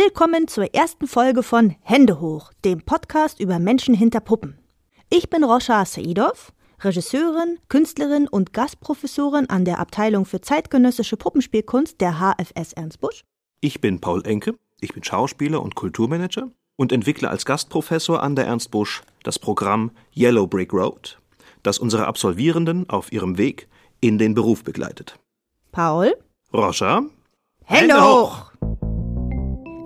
Willkommen zur ersten Folge von Hände hoch, dem Podcast über Menschen hinter Puppen. Ich bin Rosha Saidov, Regisseurin, Künstlerin und Gastprofessorin an der Abteilung für zeitgenössische Puppenspielkunst der HFS Ernst Busch. Ich bin Paul Enke, ich bin Schauspieler und Kulturmanager und entwickle als Gastprofessor an der Ernst Busch das Programm Yellow Brick Road, das unsere Absolvierenden auf ihrem Weg in den Beruf begleitet. Paul? Roscha? Hände hoch!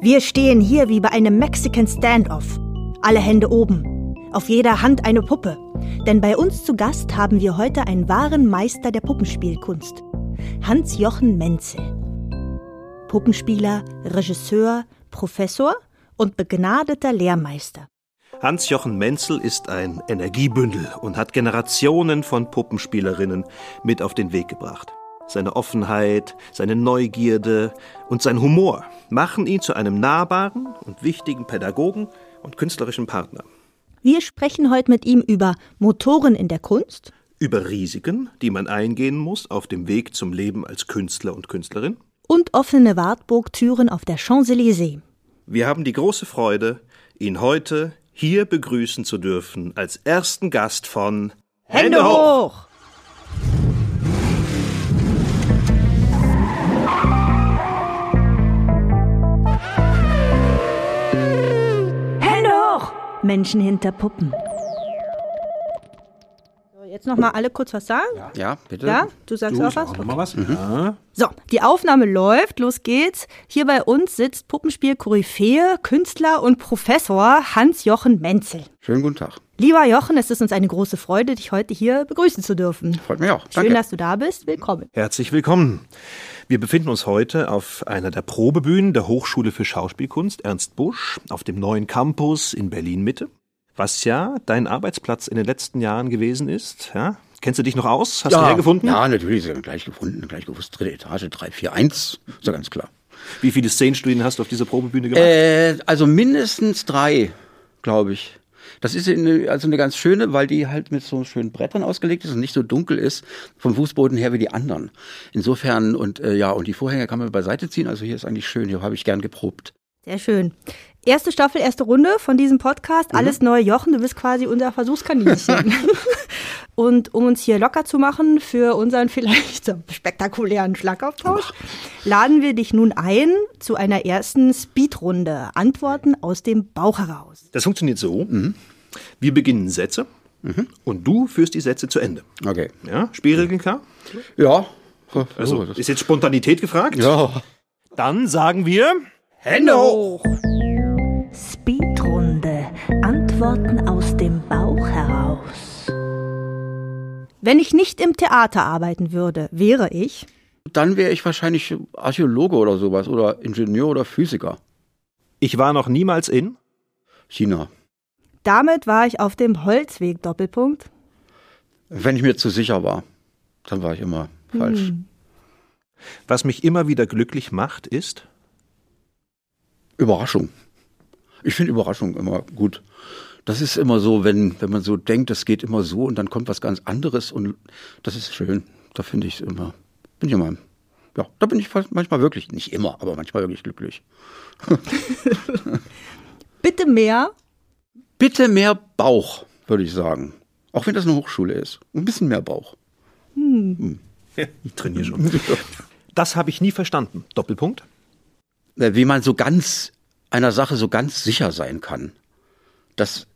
Wir stehen hier wie bei einem Mexican Standoff. Alle Hände oben. Auf jeder Hand eine Puppe. Denn bei uns zu Gast haben wir heute einen wahren Meister der Puppenspielkunst. Hans-Jochen Menzel. Puppenspieler, Regisseur, Professor und begnadeter Lehrmeister. Hans-Jochen Menzel ist ein Energiebündel und hat Generationen von Puppenspielerinnen mit auf den Weg gebracht. Seine Offenheit, seine Neugierde und sein Humor machen ihn zu einem nahbaren und wichtigen Pädagogen und künstlerischen Partner. Wir sprechen heute mit ihm über Motoren in der Kunst, Über Risiken, die man eingehen muss auf dem Weg zum Leben als Künstler und Künstlerin. und offene Wartburgtüren auf der Champs-Élysées. Wir haben die große Freude, ihn heute hier begrüßen zu dürfen als ersten Gast von Hände hoch! Menschen hinter Puppen. So, jetzt noch mal alle kurz was sagen. Ja, bitte. Ja, du sagst Du, auch was? auch noch mal was. Ja. So, die Aufnahme läuft, los geht's. Hier bei uns sitzt Puppenspiel-Koryphäe, Künstler und Professor Hans-Jochen Menzel. Schönen guten Tag. Lieber Jochen, es ist uns eine große Freude, dich heute hier begrüßen zu dürfen. Freut mich auch. Schön, Danke. dass du da bist. Willkommen. Herzlich willkommen. Wir befinden uns heute auf einer der Probebühnen der Hochschule für Schauspielkunst Ernst Busch auf dem neuen Campus in Berlin Mitte, was ja dein Arbeitsplatz in den letzten Jahren gewesen ist. Ja? Kennst du dich noch aus? Hast du hergefunden? Ja, natürlich. Ja gleich gefunden, gleich gewusst. Dritte Etage, 341. Ist ja ganz klar. Wie viele Szenenstudien hast du auf dieser Probebühne gemacht? Äh, also mindestens drei, glaube ich. Das ist eine, also eine ganz schöne, weil die halt mit so schönen Brettern ausgelegt ist und nicht so dunkel ist vom Fußboden her wie die anderen. Insofern und äh, ja, und die Vorhänge kann man beiseite ziehen. Also hier ist eigentlich schön. Hier habe ich gern geprobt. Sehr schön. Erste Staffel, erste Runde von diesem Podcast. Alles neu, Jochen. Du bist quasi unser Versuchskaninchen. Und um uns hier locker zu machen für unseren vielleicht so spektakulären Schlagabtausch, laden wir dich nun ein zu einer ersten Speedrunde. Antworten aus dem Bauch heraus. Das funktioniert so. Wir beginnen Sätze und du führst die Sätze zu Ende. Okay. Ja? Spielregeln klar? Ja. Also das- ist jetzt Spontanität gefragt? ja. Dann sagen wir Hände hoch. Speedrunde. Antworten aus dem Bauch heraus. Wenn ich nicht im Theater arbeiten würde, wäre ich. Dann wäre ich wahrscheinlich Archäologe oder sowas oder Ingenieur oder Physiker. Ich war noch niemals in. China. Damit war ich auf dem Holzweg Doppelpunkt. Wenn ich mir zu sicher war, dann war ich immer falsch. Was mich immer wieder glücklich macht, ist. Überraschung. Ich finde Überraschung immer gut. Das ist immer so, wenn, wenn man so denkt, das geht immer so und dann kommt was ganz anderes und das ist schön. Da finde ich es immer, bin ich immer, ja, da bin ich manchmal wirklich, nicht immer, aber manchmal wirklich glücklich. Bitte mehr. Bitte mehr Bauch, würde ich sagen. Auch wenn das eine Hochschule ist. Ein bisschen mehr Bauch. Ich trainiere schon. Das habe ich nie verstanden. Doppelpunkt. Äh, Wie man so ganz einer Sache so ganz sicher sein kann. Das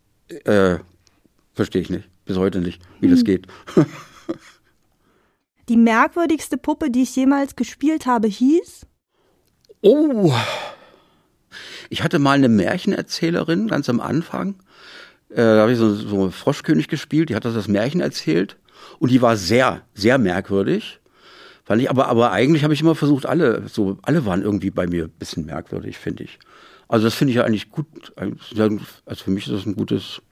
äh, verstehe ich nicht. Bis heute nicht, wie das geht. Die merkwürdigste Puppe, die ich jemals gespielt habe, hieß. Oh. Ich hatte mal eine Märchenerzählerin ganz am Anfang. Äh, da habe ich so, so einen Froschkönig gespielt, die hat das, das Märchen erzählt. Und die war sehr, sehr merkwürdig. Fand ich, aber, aber eigentlich habe ich immer versucht, alle, so, alle waren irgendwie bei mir ein bisschen merkwürdig, finde ich. Also das finde ich ja eigentlich gut. Also für mich ist das ein gutes,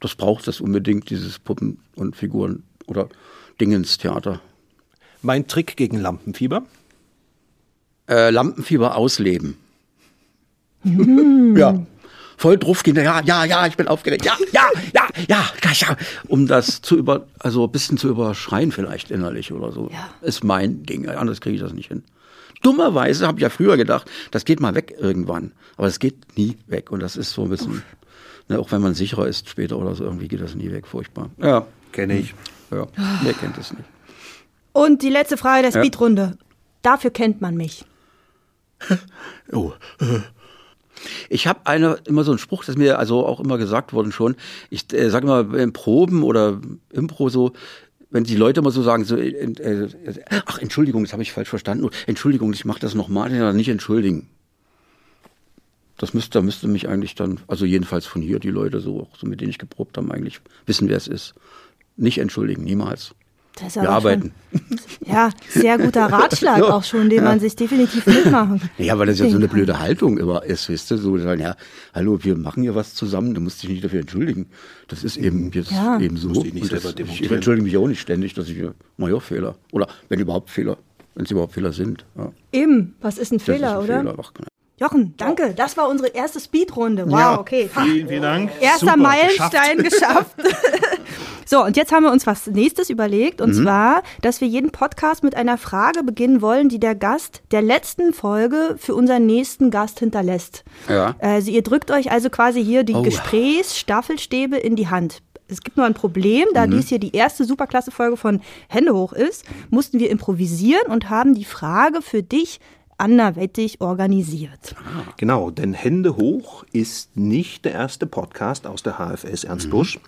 das braucht das unbedingt, dieses Puppen und Figuren oder Dingenstheater. Mein Trick gegen Lampenfieber. Äh, Lampenfieber ausleben. ja. Voll drauf gehen, ja, ja, ja, ich bin aufgeregt, ja, ja, ja, ja, ja. Um das zu über, also ein bisschen zu überschreien vielleicht innerlich oder so. Ja. Ist mein Ding, anders kriege ich das nicht hin. dummerweise habe ich ja früher gedacht, das geht mal weg irgendwann. Aber es geht nie weg. Und das ist so ein bisschen, ne, auch wenn man sicherer ist später oder so, irgendwie geht das nie weg. Furchtbar. Ja. Kenne ich. Ja, wer kennt es nicht? Und die letzte Frage der Speedrunde. Dafür kennt man mich. Oh. Ich habe eine immer so einen Spruch, das mir also auch immer gesagt worden schon. Ich äh, sage immer in Proben oder Impro so, wenn die Leute immer so sagen, so, äh, äh, ach Entschuldigung, das habe ich falsch verstanden. Entschuldigung, ich mache das nochmal, ja, nicht entschuldigen. Das müsste, müsste mich eigentlich dann, also jedenfalls von hier die Leute so, so mit denen ich geprobt habe, eigentlich wissen, wer es ist. Nicht entschuldigen, niemals. Das ist Wir aber arbeiten. Schon, ja, sehr guter Ratschlag auch schon, den man sich definitiv mitmachen kann. Ja, weil das ja so eine blöde Haltung immer ist, weißt du, so sagen, ja, hallo, wir machen hier was zusammen, du musst dich nicht dafür entschuldigen. Das ist eben jetzt Ja. eben so. Und das, selber ich entschuldige mich auch nicht ständig, dass ich mache ja Fehler. Oder wenn überhaupt Fehler, wenn es überhaupt Fehler sind. Ja, Eben, was ist ein das Fehler, ist ein oder? Fehler. Ach, Jochen, danke. Das war unsere erste Speedrunde. Wow, Ja. okay. Vielen, vielen Dank. Erster Super, Meilenstein geschafft. So, und jetzt haben wir uns was nächstes überlegt, Mhm. und zwar, dass wir jeden Podcast mit einer Frage beginnen wollen, die der Gast der letzten Folge für unseren nächsten Gast hinterlässt. Ja. Also ihr drückt euch also quasi hier die Oh. Gesprächsstaffelstäbe in die Hand. Es gibt nur ein Problem, da dies hier die erste Superklasse-Folge von Hände hoch ist, mussten wir improvisieren und haben die Frage für dich anderweitig organisiert. Genau, denn Hände hoch ist nicht der erste Podcast aus der HFS Ernst Busch.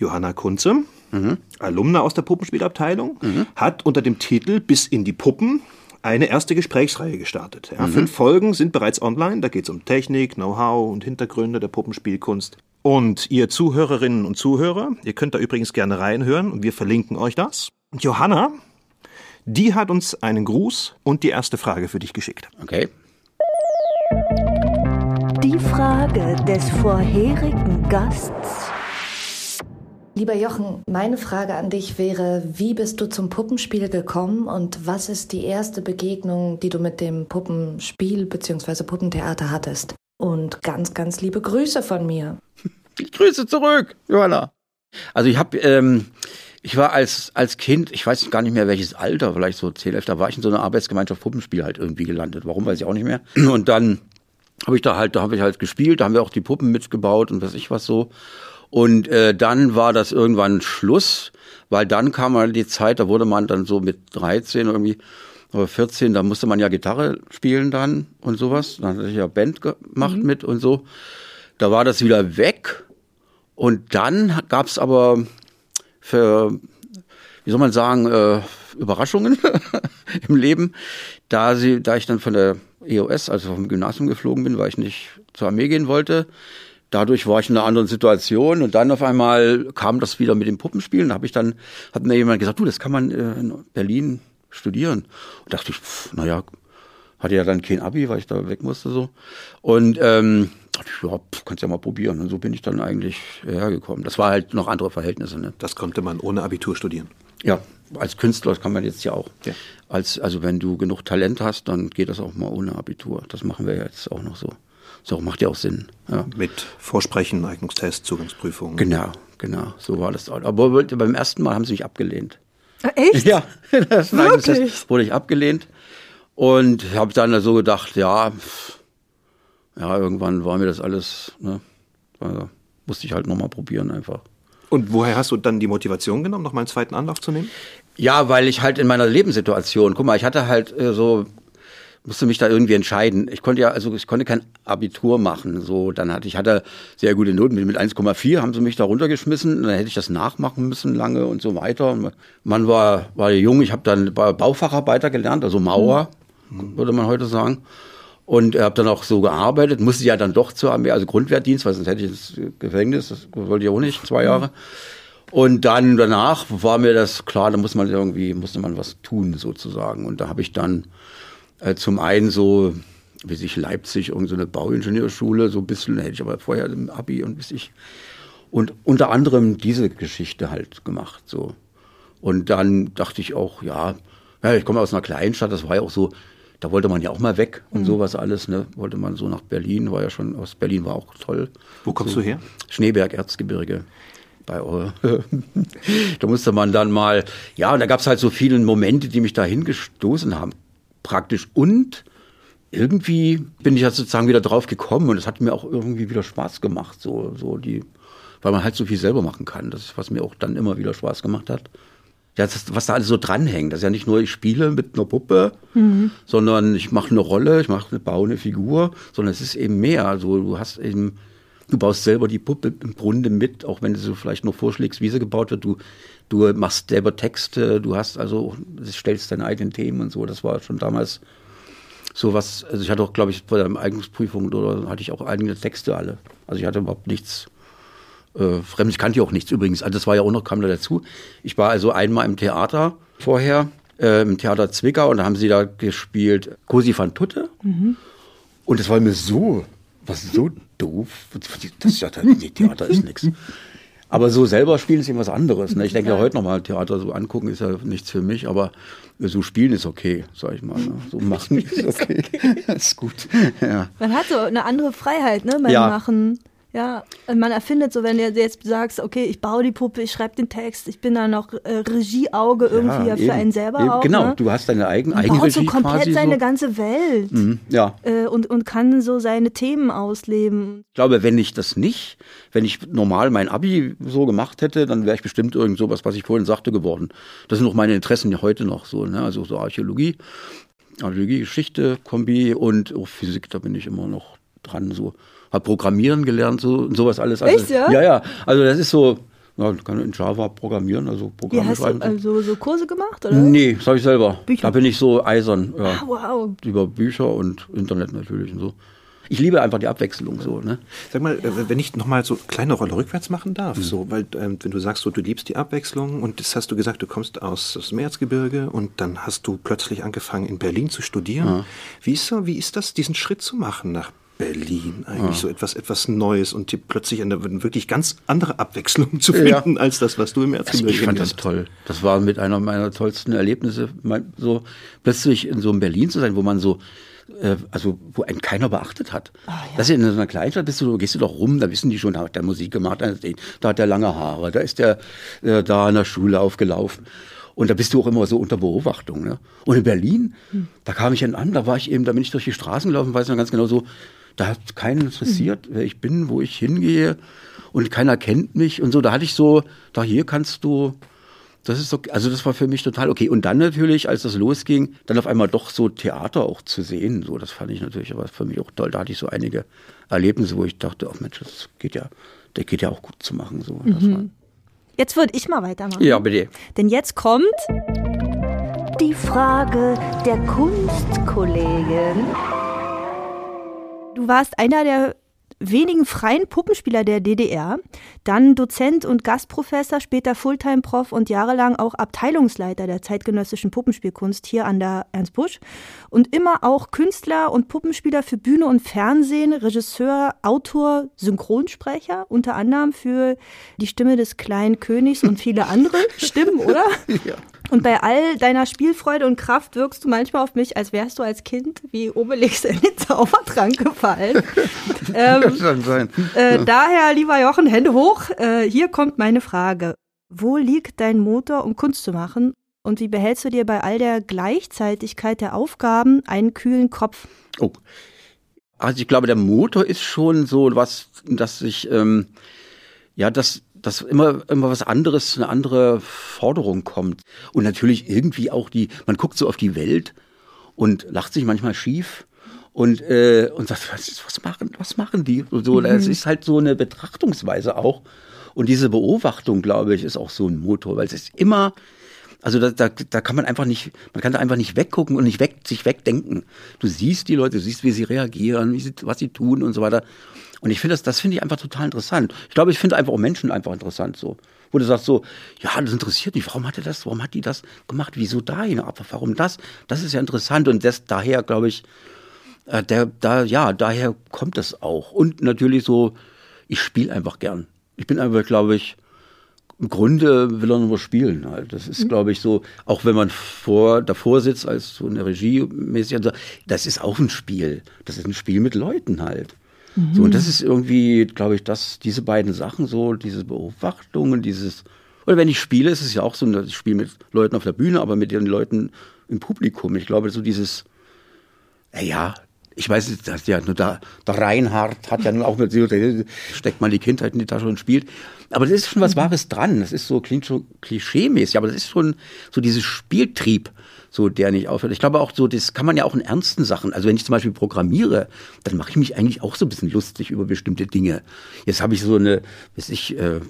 Johanna Kunze, Alumna aus der Puppenspielabteilung, hat unter dem Titel Bis in die Puppen eine erste Gesprächsreihe gestartet. Ja, Fünf Folgen sind bereits online. Da geht es um Technik, Know-how und Hintergründe der Puppenspielkunst. Und ihr Zuhörerinnen und Zuhörer, ihr könnt da übrigens gerne reinhören und wir verlinken euch das. Und Johanna, die hat uns einen Gruß und die erste Frage für dich geschickt. Okay. Die Frage des vorherigen Gasts. Lieber Jochen, meine Frage an dich wäre, wie bist du zum Puppenspiel gekommen und was ist die erste Begegnung, die du mit dem Puppenspiel bzw. Puppentheater hattest? Und ganz, ganz liebe Grüße von mir. Ich grüße zurück, Johanna. Also ich habe, ähm, ich war als als Kind, ich weiß gar nicht mehr welches Alter, vielleicht so 10, 11, da war ich in so einer Arbeitsgemeinschaft Puppenspiel halt irgendwie gelandet. Warum weiß ich auch nicht mehr. Und dann habe ich da halt, da habe ich halt gespielt, da haben wir auch die Puppen mitgebaut und was ich was so. Und äh, dann war das irgendwann Schluss, weil dann kam mal die Zeit, da wurde man dann so mit 13 irgendwie oder 14, da musste man ja Gitarre spielen dann und sowas. Dann hatte ich ja Band gemacht mit und so. Da war das wieder weg. Und dann gab's aber für, wie soll man sagen, äh, Überraschungen im Leben. Da, sie, da ich dann von der EOS, also vom Gymnasium geflogen bin, weil ich nicht zur Armee gehen wollte, dadurch war ich in einer anderen Situation und dann auf einmal kam das wieder mit dem Puppenspielen. Da habe ich dann, hat mir jemand gesagt, du, das kann man äh, in Berlin studieren. Und dachte ich, pff, naja, hatte ja dann kein Abi, weil ich da weg musste so. Und ähm, dachte ich, ja, pff, kannst ja mal probieren. Und so bin ich dann eigentlich hergekommen. Das war halt noch andere Verhältnisse. Ne? Das konnte man ohne Abitur studieren. Ja, als Künstler kann man jetzt ja auch. Ja. Als, also wenn du genug Talent hast, dann geht das auch mal ohne Abitur. Das machen wir jetzt auch noch so. So macht ja auch Sinn. Ja. Mit Vorsprechen, Eignungstest, Zugangsprüfung. Genau, genau, so war das. Aber beim ersten Mal haben sie mich abgelehnt. Echt? Ja, das Wirklich? Test wurde ich abgelehnt und habe dann so gedacht, ja, ja, irgendwann war mir das alles, ne, äh, musste ich halt nochmal probieren einfach. Und woher hast du dann die Motivation genommen, noch mal einen zweiten Anlauf zu nehmen? Ja, weil ich halt in meiner Lebenssituation, guck mal, ich hatte halt äh, so, musste mich da irgendwie entscheiden. Ich konnte ja, also ich konnte kein Abitur machen. So, dann hatte ich hatte sehr gute Noten mit, mit 1,4 haben sie mich da runtergeschmissen. Dann hätte ich das nachmachen müssen lange und so weiter. Und man war war jung. Ich habe dann bei Baufacharbeiter gelernt, also Mauer würde man heute sagen. Und habe dann auch so gearbeitet, musste ja dann doch zur Armee, also Grundwehrdienst, weil sonst hätte ich ins Gefängnis, das wollte ich auch nicht, zwei Jahre. Und dann danach war mir das klar, da muss man irgendwie, musste man was tun sozusagen. Und da habe ich dann zum einen so, wie sich Leipzig, irgendeine so Bauingenieurschule, so ein bisschen, hätte ich aber vorher im Abi und bis ich, und unter anderem diese Geschichte halt gemacht, so. Und dann dachte ich auch, ja, ja, ich komme aus einer Kleinstadt, das war ja auch so, da wollte man ja auch mal weg und sowas alles, ne? Wollte man so nach Berlin, war ja schon, aus Berlin war auch toll. Wo kommst so, du her? Schneeberg, Erzgebirge. Bei da musste man dann mal, ja, und da gab es halt so viele Momente, die mich da hingestoßen haben. Praktisch. Und irgendwie bin ich ja sozusagen wieder drauf gekommen und es hat mir auch irgendwie wieder Spaß gemacht, so, so die, weil man halt so viel selber machen kann. Das ist, was mir auch dann immer wieder Spaß gemacht hat. Ja, das, was da alles so dranhängt. Das ist ja nicht nur, ich spiele mit einer Puppe, mhm. sondern ich mache eine Rolle, ich mache eine, baue eine Figur, sondern es ist eben mehr. Also du hast eben, du baust selber die Puppe im Grunde mit, auch wenn du so vielleicht nur vorschlägst, wie sie gebaut wird. Du, du machst selber Texte, du hast also, stellst deine eigenen Themen und so. Das war schon damals so was, also ich hatte auch, glaube ich, bei der Eignungsprüfung oder hatte ich auch eigene Texte alle. Also ich hatte überhaupt nichts äh, fremd. Ich kannte ja auch nichts übrigens. Also das war ja auch noch, kam da dazu. Ich war also einmal im Theater vorher, äh, im Theater Zwickau und da haben sie da gespielt Cosi van Tutte. Mhm. Und das war mir so, was so doof. Das, das, das Theater ist nichts. Aber so selber spielen ist eben was anderes. Ne? Ich denke ja heute nochmal Theater so angucken ist ja nichts für mich, aber so spielen ist okay, sag ich mal. Ne? So machen ist okay. ist gut. Ja. Man hat so eine andere Freiheit, ne, beim ja. Machen. Ja, man erfindet so, wenn du jetzt sagst, okay, ich baue die Puppe, ich schreibe den Text, ich bin da noch äh, Regieauge irgendwie ja, für eben, einen selber eben, auch. Genau, ne? du hast deine eigene Man baut so komplett seine so. ganze Welt. Mhm, ja. Äh, und, und kann so seine Themen ausleben. Ich glaube, wenn ich das nicht, wenn ich normal mein Abi so gemacht hätte, dann wäre ich bestimmt irgend sowas, was ich vorhin sagte, geworden. Das sind auch meine Interessen ja heute noch so, ne? also so Archäologie, Archäologie, Geschichte, Kombi und auch Physik, da bin ich immer noch dran so habe Programmieren gelernt so, und sowas alles. Also, Echt, ja? Ja, ja. Also das ist so, ja, kann in Java programmieren, also Programme ja, hast schreiben. Du also so Kurse gemacht, oder? Nee, das habe ich selber. Bücher. Da bin ich so eisern. Ja. Ah, wow. Über Bücher und Internet natürlich und so. Ich liebe einfach die Abwechslung so. Ne? Sag mal, äh, wenn ich nochmal so eine kleine Rolle rückwärts machen darf, mhm. so, weil ähm, wenn du sagst, so, du liebst die Abwechslung und das hast du gesagt, du kommst aus, aus dem Erzgebirge und dann hast du plötzlich angefangen in Berlin zu studieren. Ja. Wie ist so, wie ist das, diesen Schritt zu machen nach Berlin eigentlich ja. so etwas etwas Neues und plötzlich eine wirklich ganz andere Abwechslung zu finden ja. als das, was du im Erzgebirge also Ich fand das toll. Das war mit einer meiner tollsten Erlebnisse, so plötzlich in so einem Berlin zu sein, wo man so äh, also wo einen keiner beachtet hat. Oh, ja. Das ist in so einer Kleinstadt bist du, gehst du doch rum, da wissen die schon, da hat der Musik gemacht, da hat der lange Haare, da ist der äh, da in der Schule aufgelaufen. Und da bist du auch immer so unter Beobachtung. Ne? Und in Berlin, hm. da kam ich an, da war ich eben, da bin ich durch die Straßen gelaufen, weiß noch ganz genau so, da hat keinen interessiert, wer ich bin, wo ich hingehe und keiner kennt mich und so. Da hatte ich so, da hier kannst du, das ist okay. Also das war für mich total okay. Und dann natürlich, als das losging, dann auf einmal doch so Theater auch zu sehen. So, das fand ich natürlich aber für mich auch toll. Da hatte ich so einige Erlebnisse, wo ich dachte, ach Mensch, das geht ja, der geht ja auch gut zu machen. So, mhm. Jetzt würde ich mal weitermachen. Ja, bitte. Denn jetzt kommt die Frage der Kunstkollegin. Du warst einer der wenigen freien Puppenspieler der DDR, dann Dozent und Gastprofessor, später Fulltime-Prof und jahrelang auch Abteilungsleiter der zeitgenössischen Puppenspielkunst hier an der Ernst Busch und immer auch Künstler und Puppenspieler für Bühne und Fernsehen, Regisseur, Autor, Synchronsprecher, unter anderem für die Stimme des kleinen Königs und viele andere Stimmen, oder? Ja. Und bei all deiner Spielfreude und Kraft wirkst du manchmal auf mich, als wärst du als Kind wie Obelix in den Zaubertrank gefallen. ähm, das kann sein. Äh, daher, lieber Jochen, Hände hoch. Äh, hier kommt meine Frage. Wo liegt dein Motor, um Kunst zu machen? Und wie behältst du dir bei all der Gleichzeitigkeit der Aufgaben einen kühlen Kopf? Oh. Also ich glaube, der Motor ist schon so was, dass ich, ähm, ja, das dass immer, immer was anderes, eine andere Forderung kommt. Und natürlich irgendwie auch die, man guckt so auf die Welt und lacht sich manchmal schief und, äh, und sagt, was, was machen, was machen die? Und so, mhm. das ist halt so eine Betrachtungsweise auch. Und diese Beobachtung, glaube ich, ist auch so ein Motor, weil es ist immer, also da, da, da kann man einfach nicht, man kann da einfach nicht weggucken und nicht weg, sich wegdenken. Du siehst die Leute, du siehst, wie sie reagieren, wie sie, was sie tun und so weiter. Und ich finde das, das finde ich einfach total interessant. Ich glaube, ich finde einfach auch Menschen einfach interessant so. Wo du sagst so, ja, das interessiert mich, warum hat er das, warum hat die das gemacht, wieso dahin, aber warum das? Das ist ja interessant und das, daher glaube ich, äh, der, da, ja, daher kommt das auch. Und natürlich so, ich spiele einfach gern. Ich bin einfach, glaube ich, im Grunde will er nur spielen halt. Das ist, mhm. glaube ich, so, auch wenn man vor, davor sitzt als so eine Regie mäßig, das ist auch ein Spiel. Das ist ein Spiel mit Leuten halt. So, und das ist irgendwie, glaube ich, dass diese beiden Sachen, so diese Beobachtungen, dieses, Oder wenn ich spiele, ist es ja auch so, ich spiele mit Leuten auf der Bühne, aber mit den Leuten im Publikum. Ich glaube, so dieses, ja, ich weiß nicht, dass ja nur da, der Reinhard hat ja nun auch mit, steckt mal die Kindheit in die Tasche und spielt. Aber das ist schon was Wahres dran. Das ist so, klingt so klischee-mäßig, aber das ist schon so dieses Spieltrieb, so der nicht aufhört. Ich glaube auch so, das kann man ja auch in ernsten Sachen. Also wenn ich zum Beispiel programmiere, dann mache ich mich eigentlich auch so ein bisschen lustig über bestimmte Dinge. Jetzt habe ich so eine, weiß ich, äh,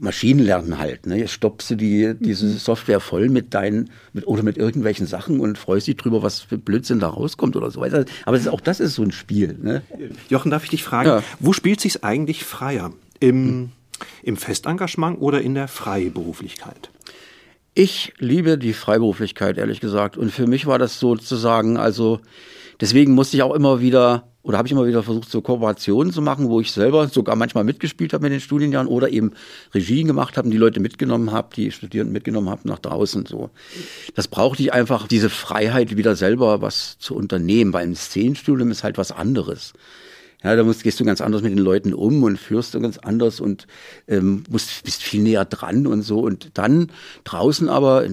Maschinenlernen halt. Ne? Jetzt stoppst du die, diese mhm. Software voll mit deinen, mit, oder mit irgendwelchen Sachen und freust dich drüber, was für Blödsinn da rauskommt oder so. weiter. Aber das ist, auch das ist so ein Spiel. Ne? Jochen, darf ich dich fragen, ja. wo spielt sich's eigentlich freier? Im, hm. im Festengagement oder in der Freiberuflichkeit? Ich liebe die Freiberuflichkeit, ehrlich gesagt. Und für mich war das sozusagen, also deswegen musste ich auch immer wieder oder habe ich immer wieder versucht, so Kooperationen zu machen, wo ich selber sogar manchmal mitgespielt habe mit den Studienjahren oder eben Regien gemacht habe und die Leute mitgenommen habe, die Studierenden mitgenommen habe nach draußen. So, das brauchte ich einfach diese Freiheit, wieder selber was zu unternehmen. Weil im Szenenstudium ist halt was anderes. Ja, da musst, gehst du ganz anders mit den Leuten um und führst du ganz anders und ähm, musst, bist viel näher dran und so. Und dann draußen aber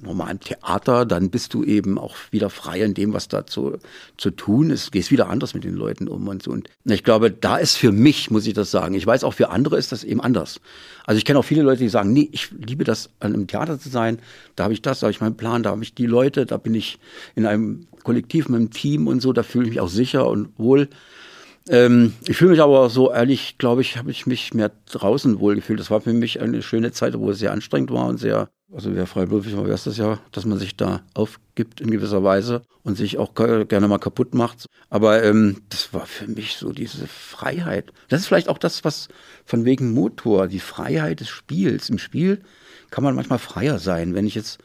normalen Theater, dann bist du eben auch wieder frei in dem, was da zu, zu tun ist. Gehst wieder anders mit den Leuten um und so. Und ich glaube, da ist für mich, muss ich das sagen. Ich weiß auch für andere ist das eben anders. Also ich kenne auch viele Leute, die sagen, nee, ich liebe das, an einem Theater zu sein. Da habe ich das, da habe ich meinen Plan, da habe ich die Leute, da bin ich in einem Kollektiv, mit einem Team und so, da fühle ich mich auch sicher und wohl. Ähm, ich fühle mich aber so ehrlich, glaube ich, habe ich mich mehr draußen wohl gefühlt. Das war für mich eine schöne Zeit, wo es sehr anstrengend war und sehr also wer freiberuflich war, es das ja, dass man sich da aufgibt in gewisser Weise und sich auch gerne mal kaputt macht. Aber ähm, das war für mich so diese Freiheit. Das ist vielleicht auch das, was von wegen Motor, die Freiheit des Spiels. Im Spiel kann man manchmal freier sein. Wenn ich jetzt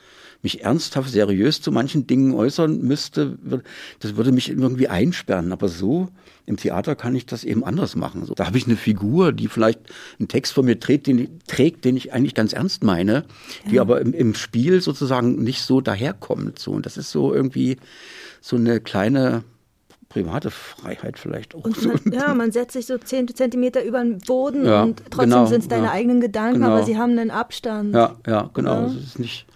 mich ernsthaft, seriös zu manchen Dingen äußern müsste, das würde mich irgendwie einsperren. Aber so im Theater kann ich das eben anders machen. So, da habe ich eine Figur, die vielleicht einen Text von mir trägt, den, ich, trägt, den ich eigentlich ganz ernst meine, ja. die aber im, im Spiel sozusagen nicht so daherkommt. So. Und das ist so irgendwie so eine kleine private Freiheit vielleicht auch. Und man, ja, man setzt sich so zehn Zentimeter über den Boden ja, und trotzdem genau, sind es deine ja, eigenen Gedanken, genau. aber sie haben einen Abstand. Ja, ja, genau. Es ist nicht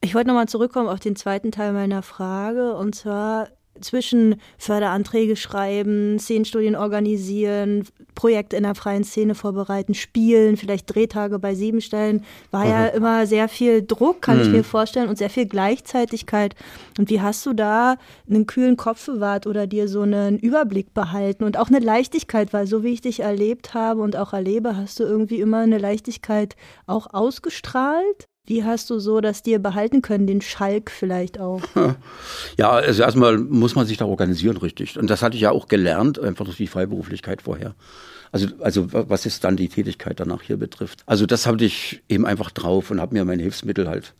ich wollte nochmal zurückkommen auf den zweiten Teil meiner Frage und zwar zwischen Förderanträge schreiben, Szenenstudien organisieren, Projekte in der freien Szene vorbereiten, spielen, vielleicht Drehtage bei sieben Stellen, war mhm. ja immer sehr viel Druck, kann mhm. ich mir vorstellen, und sehr viel Gleichzeitigkeit. Und wie hast du da einen kühlen Kopf bewahrt oder dir so einen Überblick behalten und auch eine Leichtigkeit, weil so wie ich dich erlebt habe und auch erlebe, hast du irgendwie immer eine Leichtigkeit auch ausgestrahlt? Wie hast du so das dir behalten können, den Schalk vielleicht auch? Ja, also erstmal muss man sich da organisieren, richtig. Und das hatte ich ja auch gelernt, einfach durch die Freiberuflichkeit vorher. Also, also was ist dann die Tätigkeit danach hier betrifft. Also das hatte ich eben einfach drauf und habe mir meine Hilfsmittel halt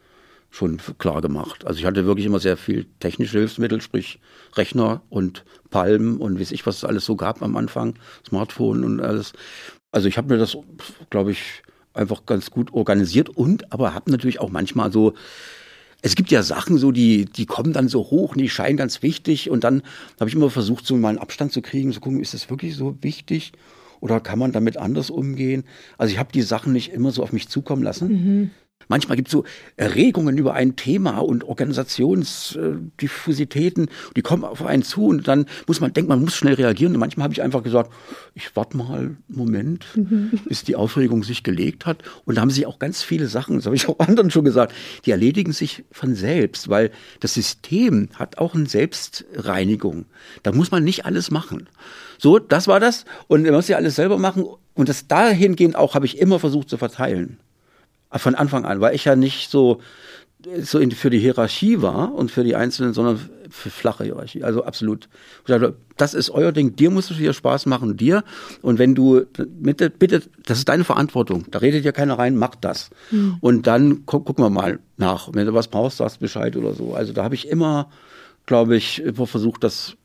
schon klar gemacht. Also ich hatte wirklich immer sehr viel technische Hilfsmittel, sprich Rechner und Palm und weiß ich, was es alles so gab am Anfang, Smartphone und alles. Also ich habe mir das, glaube ich, einfach ganz gut organisiert und aber habe natürlich auch manchmal so es gibt ja Sachen so, die, die kommen dann so hoch und die scheinen ganz wichtig. Und dann habe ich immer versucht, so mal einen Abstand zu kriegen, zu gucken, ist das wirklich so wichtig? Oder kann man damit anders umgehen? Also ich habe die Sachen nicht immer so auf mich zukommen lassen. Mhm. Manchmal gibt es so Erregungen über ein Thema und Organisationsdiffusitäten, die kommen auf einen zu und dann muss man denken, man muss schnell reagieren. Und manchmal habe ich einfach gesagt, ich warte mal einen Moment, mhm. bis die Aufregung sich gelegt hat. Und da haben sich auch ganz viele Sachen, das habe ich auch anderen schon gesagt, die erledigen sich von selbst, weil das System hat auch eine Selbstreinigung. Da muss man nicht alles machen. So, das war das. Und man muss ja alles selber machen. Und das dahingehend auch habe ich immer versucht zu verteilen von Anfang an, weil ich ja nicht so so in, für die Hierarchie war und für die Einzelnen, sondern für flache Hierarchie. Also absolut. Das ist euer Ding. Dir muss es hier Spaß machen, dir. Und wenn du, bitte, bitte, das ist deine Verantwortung. Da redet ja keiner rein, mach das. Mhm. Und dann gu gucken wir mal nach. Wenn du was brauchst, sagst Bescheid oder so. Also da habe ich immer, glaube ich, immer versucht, das,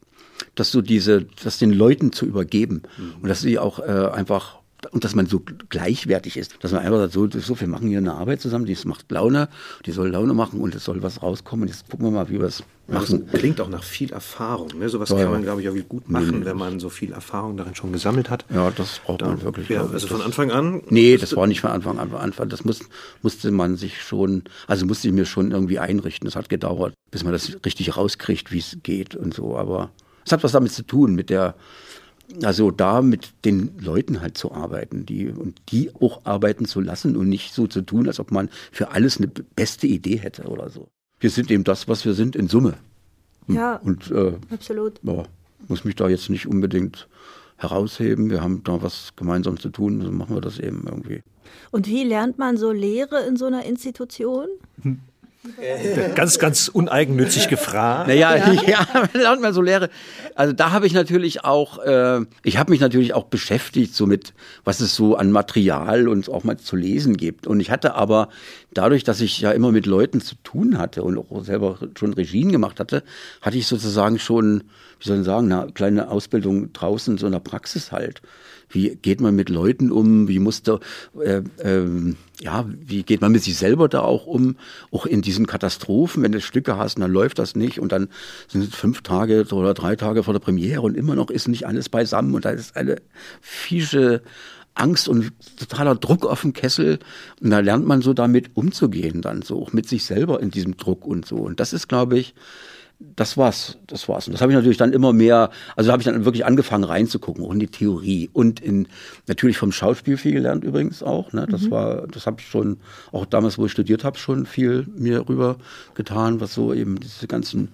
das so diese, das den Leuten zu übergeben. Mhm. Und dass sie auch äh, einfach und dass man so gleichwertig ist, dass man einfach sagt, so, so wir machen hier eine Arbeit zusammen, die macht Laune, die soll Laune machen und es soll was rauskommen. Jetzt gucken wir mal, wie wir es machen. das klingt auch nach viel Erfahrung. Ne? Sowas ja, kann man, glaube ich, auch gut machen, nee, wenn man so viel Erfahrung darin schon gesammelt hat. Ja, das braucht da, man wirklich. Ja, also von Anfang an? Nee, das war nicht von Anfang an. Anfang, das muss, musste man sich schon, also musste ich mir schon irgendwie einrichten. Das hat gedauert, bis man das richtig rauskriegt, wie es geht und so. Aber es hat was damit zu tun, mit der also da mit den Leuten halt zu arbeiten, die und die auch arbeiten zu lassen und nicht so zu tun, als ob man für alles eine beste Idee hätte oder so. Wir sind eben das, was wir sind in Summe. Ja, und, äh, absolut. Ja, muss mich da jetzt nicht unbedingt herausheben. Wir haben da was gemeinsam zu tun, so machen wir das eben irgendwie. Und wie lernt man so Lehre in so einer Institution? Hm. Ganz, ganz uneigennützig gefragt. Naja, ja, ja lernt man so Lehre. Also da habe ich natürlich auch, äh, ich habe mich natürlich auch beschäftigt so mit, was es so an Material und auch mal zu lesen gibt. Und ich hatte aber dadurch, dass ich ja immer mit Leuten zu tun hatte und auch selber schon Regien gemacht hatte, hatte ich sozusagen schon, wie soll ich sagen, eine kleine Ausbildung draußen, so in der Praxis halt. Wie geht man mit Leuten um, wie muss da, äh, äh, ja, wie geht man mit sich selber da auch um, auch in diesen Katastrophen, wenn du Stücke hast, dann läuft das nicht und dann sind es fünf Tage oder drei Tage vor der Premiere und immer noch ist nicht alles beisammen und da ist eine fiesche Angst und totaler Druck auf dem Kessel. Und da lernt man so damit umzugehen, dann so auch mit sich selber in diesem Druck und so. Und das ist, glaube ich, das war's, das war's. Und das habe ich natürlich dann immer mehr, also habe ich dann wirklich angefangen reinzugucken, auch in die Theorie und in natürlich vom Schauspiel viel gelernt übrigens auch. Ne? Das mhm. war, das habe ich schon auch damals, wo ich studiert habe, schon viel mir rüber getan, was so eben diese ganzen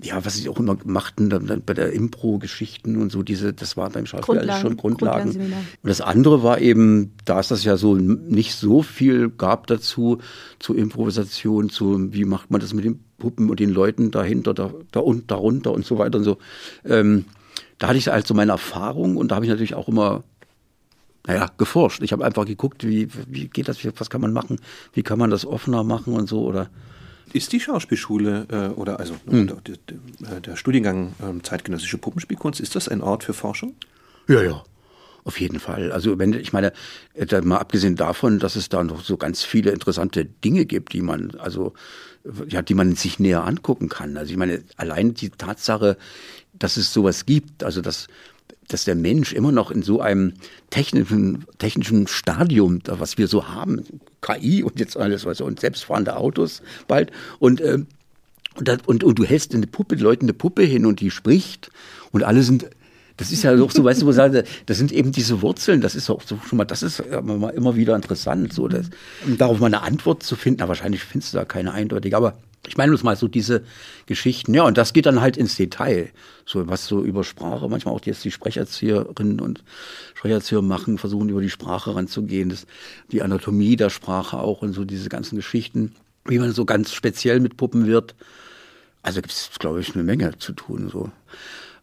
ja, was ich auch immer machten, dann, dann bei der Impro-Geschichten und so, diese, das war beim Schauspiel alles schon Grundlagen. Und das andere war eben, da es das ja so nicht so viel gab dazu, zu Improvisation, zu wie macht man das mit den Puppen und den Leuten dahinter, da, da und darunter und so weiter und so. Ähm, da hatte ich halt so meine Erfahrung und da habe ich natürlich auch immer naja, geforscht. Ich habe einfach geguckt, wie, wie geht das, was kann man machen, wie kann man das offener machen und so oder ist die Schauspielschule äh, oder also hm. der, der, der, Studiengang äh, zeitgenössische Puppenspielkunst, ist das ein Ort für Forschung? Ja, ja. Auf jeden Fall. Also wenn ich meine, äh, mal abgesehen davon, dass es da noch so ganz viele interessante Dinge gibt, die man also ja, die man sich näher angucken kann. Also ich meine, allein die Tatsache, dass es sowas gibt, also dass dass der Mensch immer noch in so einem technischen, technischen Stadium, was wir so haben, KI und jetzt alles, was und selbstfahrende Autos bald und äh, und, und, und du hältst eine Puppe, Leuten eine Puppe hin und die spricht und alle sind das ist ja auch so, weißt du, wo sagen, das sind eben diese Wurzeln, das ist auch so schon mal, das ist immer wieder interessant, so das, um darauf mal eine Antwort zu finden. Aber wahrscheinlich findest du da keine eindeutige, aber ich meine uns mal so diese Geschichten, ja, und das geht dann halt ins Detail. So, was so über Sprache, manchmal auch jetzt die Sprecherzieherinnen und Sprecherzieher machen, versuchen über die Sprache ranzugehen, das, die Anatomie der Sprache auch und so diese ganzen Geschichten, wie man so ganz speziell mit Puppen wird. Also gibt es, glaube ich, eine Menge zu tun, so.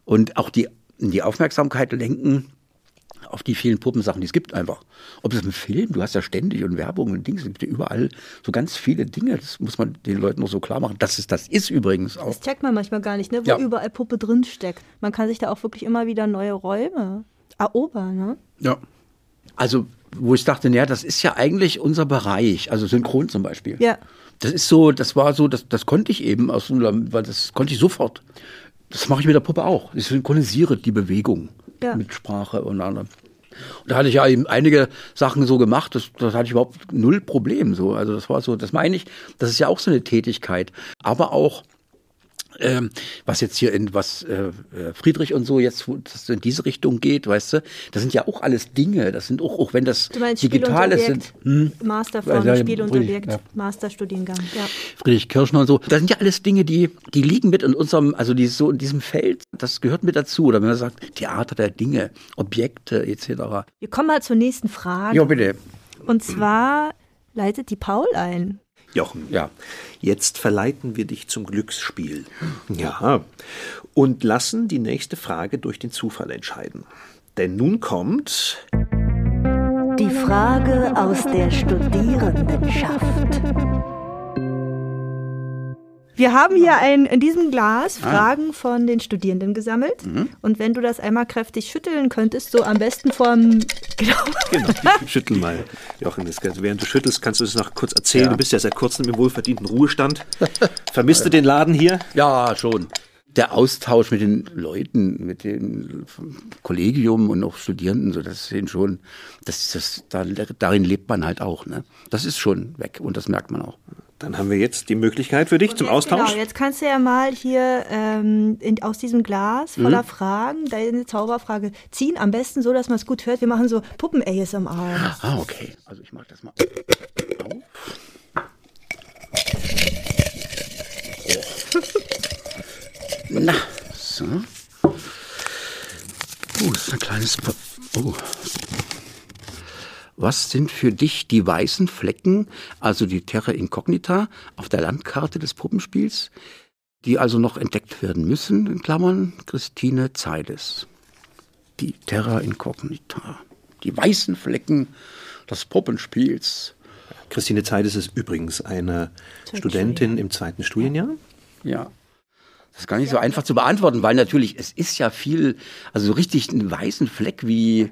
Und auch die die Aufmerksamkeit lenken auf die vielen Puppensachen, die es gibt einfach. Ob es ein Film, du hast ja ständig und Werbung und Dings, es gibt ja überall so ganz viele Dinge. Das muss man den Leuten noch so klar machen. dass es das ist übrigens auch. Das checkt man manchmal gar nicht, ne? wo ja. überall Puppe drin steckt. Man kann sich da auch wirklich immer wieder neue Räume erobern. Ne? Ja. Also, wo ich dachte, naja, das ist ja eigentlich unser Bereich, also Synchron zum Beispiel. Ja. Das ist so, das war so, das, das konnte ich eben aus, weil das konnte ich sofort. Das mache ich mit der Puppe auch. Ich synchronisiere die Bewegung ja. mit Sprache und anderem. Und da hatte ich ja eben einige Sachen so gemacht, das, das hatte ich überhaupt null Problem. So. Also das war so, das meine ich, das ist ja auch so eine Tätigkeit. Aber auch ähm, was jetzt hier in was äh, äh Friedrich und so jetzt in diese Richtung geht, weißt du, das sind ja auch alles Dinge, das sind auch, auch wenn das Digitale sind. Hm? Master von Spiel und Objekt, ja. Masterstudiengang. Ja. Friedrich Kirschner und so, das sind ja alles Dinge, die die liegen mit in unserem, also die so in diesem Feld, das gehört mit dazu. Oder wenn man sagt Theater der Dinge, Objekte etc. Wir kommen mal zur nächsten Frage. Ja bitte. Und zwar leitet die Paul ein. Jochen, ja. Jetzt verleiten wir dich zum Glücksspiel. Ja. Und lassen die nächste Frage durch den Zufall entscheiden. Denn nun kommt. Die Frage aus der Studierendenschaft. Wir haben hier ein, in diesem Glas ah. Fragen von den Studierenden gesammelt. Mhm. Und wenn du das einmal kräftig schütteln könntest, so am besten vom. Genau. genau. Schüttel mal, Jochen. während du schüttelst, kannst du es noch kurz erzählen. Ja. Du bist ja seit kurzem im wohlverdienten Ruhestand. Vermisst du den Laden hier? Ja, schon der Austausch mit den Leuten, mit dem Kollegium und auch Studierenden, so das sind schon, das, das, da, darin lebt man halt auch. Ne? Das ist schon weg und das merkt man auch. Dann haben wir jetzt die Möglichkeit für dich und zum jetzt, Austausch. Genau, jetzt kannst du ja mal hier ähm, in, aus diesem Glas voller mhm. Fragen deine Zauberfrage ziehen. Am besten so, dass man es gut hört. Wir machen so Puppen-ASMR. Ah, okay. Also ich mach das mal auf. Na, so. Oh, ist ein kleines. Pa oh. Was sind für dich die weißen Flecken, also die Terra Incognita, auf der Landkarte des Puppenspiels, die also noch entdeckt werden müssen, in Klammern Christine Zeides. Die Terra Incognita, die weißen Flecken des Puppenspiels. Christine Zeides ist übrigens eine Studentin im zweiten Studienjahr. Ja. Das ist gar nicht so einfach zu beantworten, weil natürlich, es ist ja viel, also so richtig einen weißen Fleck wie,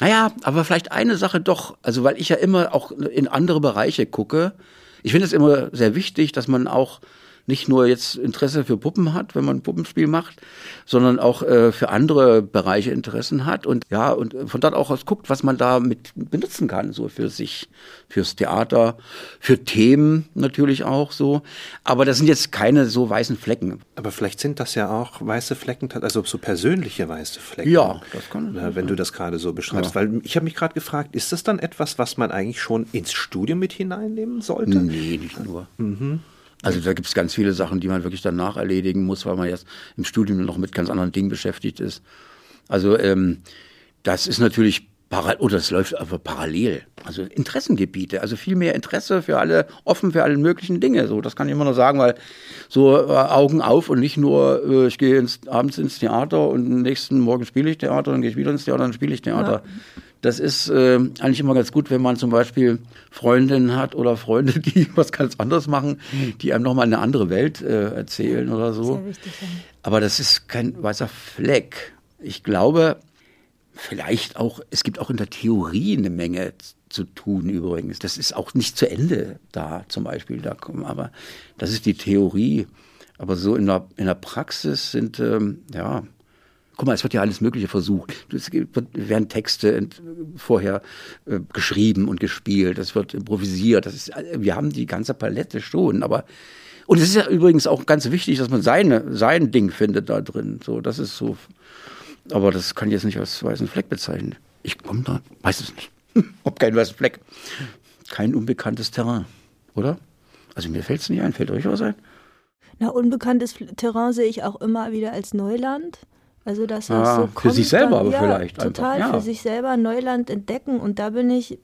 naja, aber vielleicht eine Sache doch, also weil ich ja immer auch in andere Bereiche gucke. Ich finde es immer sehr wichtig, dass man auch nicht nur jetzt Interesse für Puppen hat, wenn man ein Puppenspiel macht, sondern auch äh, für andere Bereiche Interessen hat und ja, und von dort auch aus guckt, was man da mit benutzen kann, so für sich, fürs Theater, für Themen natürlich auch so. Aber das sind jetzt keine so weißen Flecken. Aber vielleicht sind das ja auch weiße Flecken, also so persönliche weiße Flecken. Ja, das kann. Äh, wenn du das gerade so beschreibst. Ja. Weil ich habe mich gerade gefragt, ist das dann etwas, was man eigentlich schon ins Studium mit hineinnehmen sollte? Nee, nicht nur. Mhm. Also da gibt es ganz viele Sachen, die man wirklich danach erledigen muss, weil man jetzt im Studium noch mit ganz anderen Dingen beschäftigt ist. Also ähm, das ist natürlich parallel, oder es läuft aber parallel. Also Interessengebiete, also viel mehr Interesse für alle, offen für alle möglichen Dinge. So, das kann ich immer nur sagen, weil so äh, Augen auf und nicht nur, äh, ich gehe ins, abends ins Theater und nächsten Morgen spiele ich Theater, dann gehe ich wieder ins Theater, dann spiele ich Theater. Ja. Das ist äh, eigentlich immer ganz gut, wenn man zum Beispiel Freundinnen hat oder Freunde, die was ganz anderes machen, die einem nochmal eine andere Welt äh, erzählen oder so. Sehr wichtig, ja. Aber das ist kein weißer Fleck. Ich glaube, vielleicht auch, es gibt auch in der Theorie eine Menge zu tun übrigens. Das ist auch nicht zu Ende da zum Beispiel. Da kommen, aber das ist die Theorie. Aber so in der, in der Praxis sind, ähm, ja, Guck mal, es wird ja alles Mögliche versucht. Es werden Texte vorher äh, geschrieben und gespielt. Es wird improvisiert. Das ist, wir haben die ganze Palette schon. Aber und es ist ja übrigens auch ganz wichtig, dass man seine, sein Ding findet da drin. So, das ist so. Aber das kann ich jetzt nicht als weißen Fleck bezeichnen. Ich komme da, weiß es nicht. Ob kein weißen Fleck. Kein unbekanntes Terrain, oder? Also mir fällt es nicht ein. Fällt euch was ein? Na, unbekanntes Terrain sehe ich auch immer wieder als Neuland. Also das ah, so kommt, für sich selber dann, aber ja, vielleicht total einfach, ja. für sich selber Neuland entdecken und da bin ich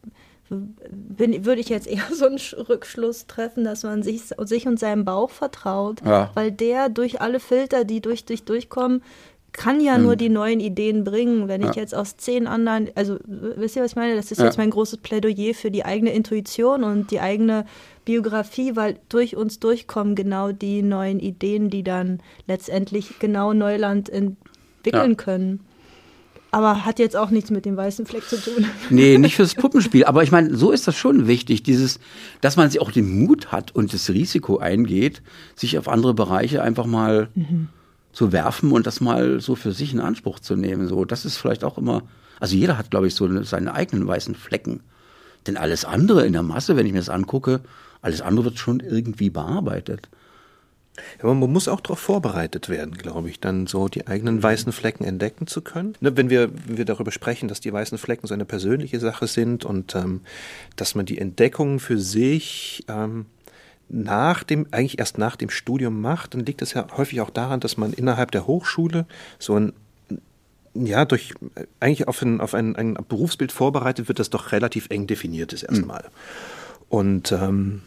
bin, würde ich jetzt eher so einen Rückschluss treffen, dass man sich, sich und seinem Bauch vertraut, ja. weil der durch alle Filter, die durch dich durchkommen, kann ja hm. nur die neuen Ideen bringen. Wenn ich jetzt aus zehn anderen, also wisst ihr, was ich meine? Das ist ja. jetzt mein großes Plädoyer für die eigene Intuition und die eigene Biografie, weil durch uns durchkommen genau die neuen Ideen, die dann letztendlich genau Neuland in, entwickeln ja. können. Aber hat jetzt auch nichts mit dem weißen Fleck zu tun. Nee, nicht fürs Puppenspiel. Aber ich meine, so ist das schon wichtig, dieses, dass man sich auch den Mut hat und das Risiko eingeht, sich auf andere Bereiche einfach mal mhm. zu werfen und das mal so für sich in Anspruch zu nehmen. So, das ist vielleicht auch immer, also jeder hat, glaube ich, so seine eigenen weißen Flecken. Denn alles andere in der Masse, wenn ich mir das angucke, alles andere wird schon irgendwie bearbeitet. Ja, man muss auch darauf vorbereitet werden, glaube ich, dann so die eigenen mhm. weißen Flecken entdecken zu können. Ne, wenn, wir, wenn wir darüber sprechen, dass die weißen Flecken so eine persönliche Sache sind und ähm, dass man die Entdeckung für sich ähm, nach dem, eigentlich erst nach dem Studium macht, dann liegt es ja häufig auch daran, dass man innerhalb der Hochschule so ein ja, durch eigentlich auf ein, auf ein, ein Berufsbild vorbereitet wird, das doch relativ eng definiert ist erstmal. Mhm. Und ähm,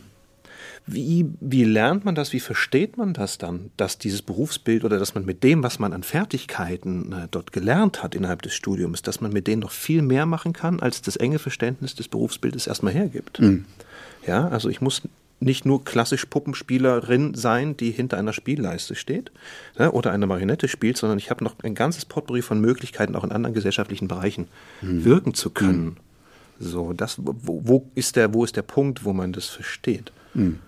wie, wie lernt man das? Wie versteht man das dann, dass dieses Berufsbild oder dass man mit dem, was man an Fertigkeiten äh, dort gelernt hat innerhalb des Studiums, dass man mit denen noch viel mehr machen kann, als das enge Verständnis des Berufsbildes erstmal hergibt? Mhm. Ja, also ich muss nicht nur klassisch Puppenspielerin sein, die hinter einer Spielleiste steht ne, oder eine Marionette spielt, sondern ich habe noch ein ganzes Potpourri von Möglichkeiten, auch in anderen gesellschaftlichen Bereichen hm. wirken zu können. Hm. So, das, wo, wo, ist der, wo ist der Punkt, wo man das versteht? Hm.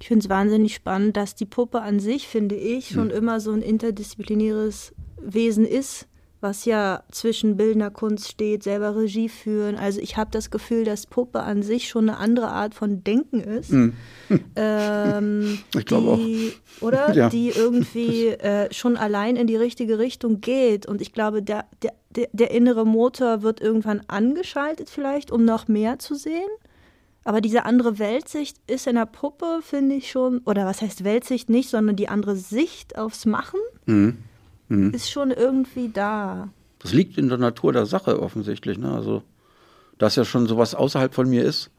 Ich finde es wahnsinnig spannend, dass die Puppe an sich, finde ich, schon hm. immer so ein interdisziplinäres Wesen ist was ja zwischen bildender Kunst steht, selber Regie führen. Also ich habe das Gefühl, dass Puppe an sich schon eine andere Art von Denken ist. Mm. Ähm, ich glaube auch. Oder? Ja. Die irgendwie äh, schon allein in die richtige Richtung geht. Und ich glaube, der, der, der innere Motor wird irgendwann angeschaltet vielleicht, um noch mehr zu sehen. Aber diese andere Weltsicht ist in der Puppe, finde ich schon, oder was heißt Weltsicht nicht, sondern die andere Sicht aufs Machen. Mm mhm. ist schon irgendwie da. Das liegt in der Natur der Sache offensichtlich. Ne? Also, dass ja schon sowas außerhalb von mir ist,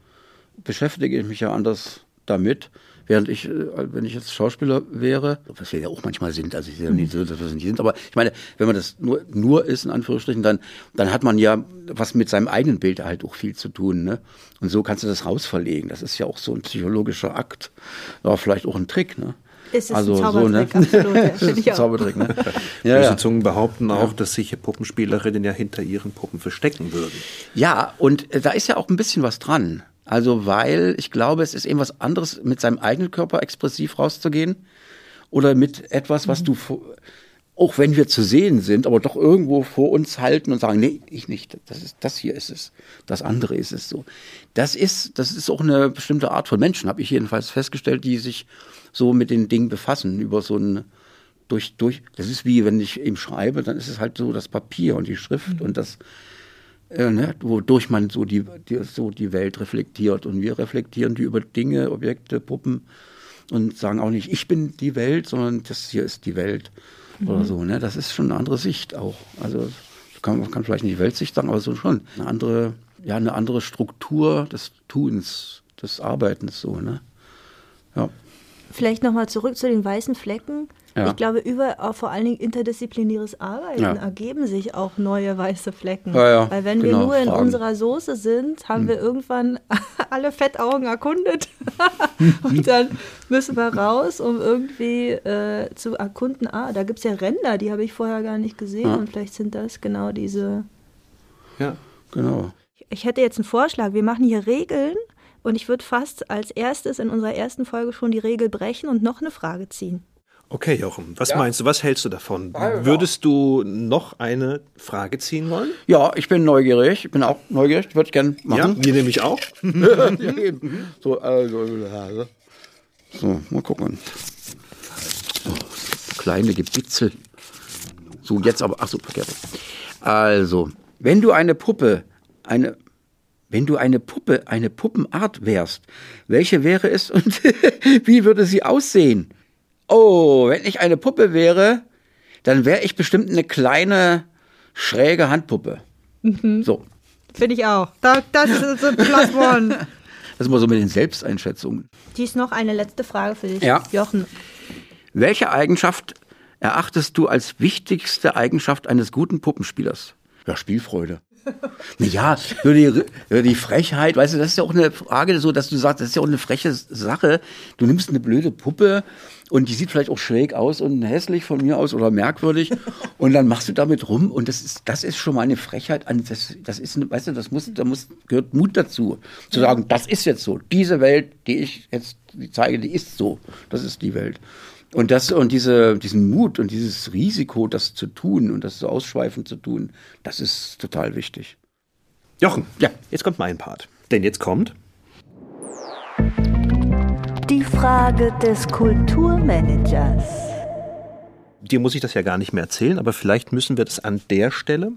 beschäftige ich mich ja anders damit. Während ich, äh, wenn ich jetzt Schauspieler wäre, was wir ja auch manchmal sind, also ich sehe ja nicht so, dass wir nicht sind, aber ich meine, wenn man das nur, nur ist, in Anführungsstrichen, dann, dann hat man ja was mit seinem eigenen Bild halt auch viel zu tun. Ne? Und so kannst du das rausverlegen. Das ist ja auch so ein psychologischer Akt. Ja, vielleicht auch ein Trick. Ne? Ist es also, ein Zaubertrick, so, ne? absolut. Ja, finde ich auch. Zaubertrick, ne? ja, Böse ja. Zungen behaupten auch, dass sich Puppenspielerinnen ja hinter ihren Puppen verstecken würden. Ja, und äh, da ist ja auch ein bisschen was dran. Also, weil ich glaube, es ist eben was anderes, mit seinem eigenen Körper expressiv rauszugehen oder mit etwas, was mhm. du, auch wenn wir zu sehen sind, aber doch irgendwo vor uns halten und sagen, nee, ich nicht, das ist, das hier ist es, das andere ist es so. Das ist, das ist auch eine bestimmte Art von Menschen, habe ich jedenfalls festgestellt, die sich so mit den Dingen befassen, über so ein durch, durch, das ist wie wenn ich eben schreibe, dann ist es halt so das Papier und die Schrift mhm. und das, äh, ne, wodurch man so die, die, so die Welt reflektiert. Und wir reflektieren die über Dinge, Objekte, Puppen und sagen auch nicht, ich bin die Welt, sondern das hier ist die Welt mhm. oder so. Ne? Das ist schon eine andere Sicht auch. Also kann, man kann vielleicht nicht Weltsicht sagen, aber so schon eine andere, ja, eine andere Struktur des Tuns, des Arbeitens so. Ne? Ja. Vielleicht nochmal zurück zu den weißen Flecken. Ja. Ich glaube, über vor allen Dingen interdisziplinäres Arbeiten ja. ergeben sich auch neue weiße Flecken. Ja, Weil wenn genau, wir nur in Fragen. unserer Soße sind, haben hm. wir irgendwann alle Fettaugen erkundet. und dann müssen wir raus, um irgendwie äh, zu erkunden, ah, da gibt es ja Ränder, die habe ich vorher gar nicht gesehen. Und vielleicht sind das genau diese. Ja, genau. Ich hätte jetzt einen Vorschlag. Wir machen hier Regeln und ich würde fast als erstes in unserer ersten Folge schon die Regel brechen und noch eine Frage ziehen. Okay, Jochen, was ja. meinst du, was hältst du davon? Würdest du noch eine Frage ziehen wollen? Ja, ich bin neugierig. Ich bin auch neugierig. Würde ich gerne machen. Ja, wir nämlich auch. so, also, so, mal gucken. So, kleine Gebitzel. So, jetzt aber, ach so, verkehrt. Also, wenn du eine Puppe, eine wenn du eine Puppe, eine Puppenart wärst, welche wäre es und wie würde sie aussehen? Oh, wenn ich eine Puppe wäre, dann wäre ich bestimmt eine kleine, schräge Handpuppe. Mhm. So. Finde ich auch. Das, das ist ein Plus One. Das ist immer so mit den Selbsteinschätzungen. Die ist noch eine letzte Frage für dich, ja. Jochen. Welche Eigenschaft erachtest du als wichtigste Eigenschaft eines guten Puppenspielers? Ja, Spielfreude. Naja, über die, die Frechheit, weißt du, das ist ja auch eine Frage, so dass du sagst, das ist ja auch eine freche Sache. Du nimmst eine blöde Puppe und die sieht vielleicht auch schräg aus und hässlich von mir aus oder merkwürdig und dann machst du damit rum und das ist, das ist schon mal eine Frechheit. Das, das ist, weißt du, das muss, da muss, gehört Mut dazu, zu sagen, das ist jetzt so. Diese Welt, die ich jetzt zeige, die ist so. Das ist die Welt. Und das und diese, diesen Mut und dieses Risiko, das zu tun und das so ausschweifend zu tun, das ist total wichtig. Jochen, ja, jetzt kommt mein Part. Denn jetzt kommt die Frage des Kulturmanagers. Dir muss ich das ja gar nicht mehr erzählen, aber vielleicht müssen wir das an der Stelle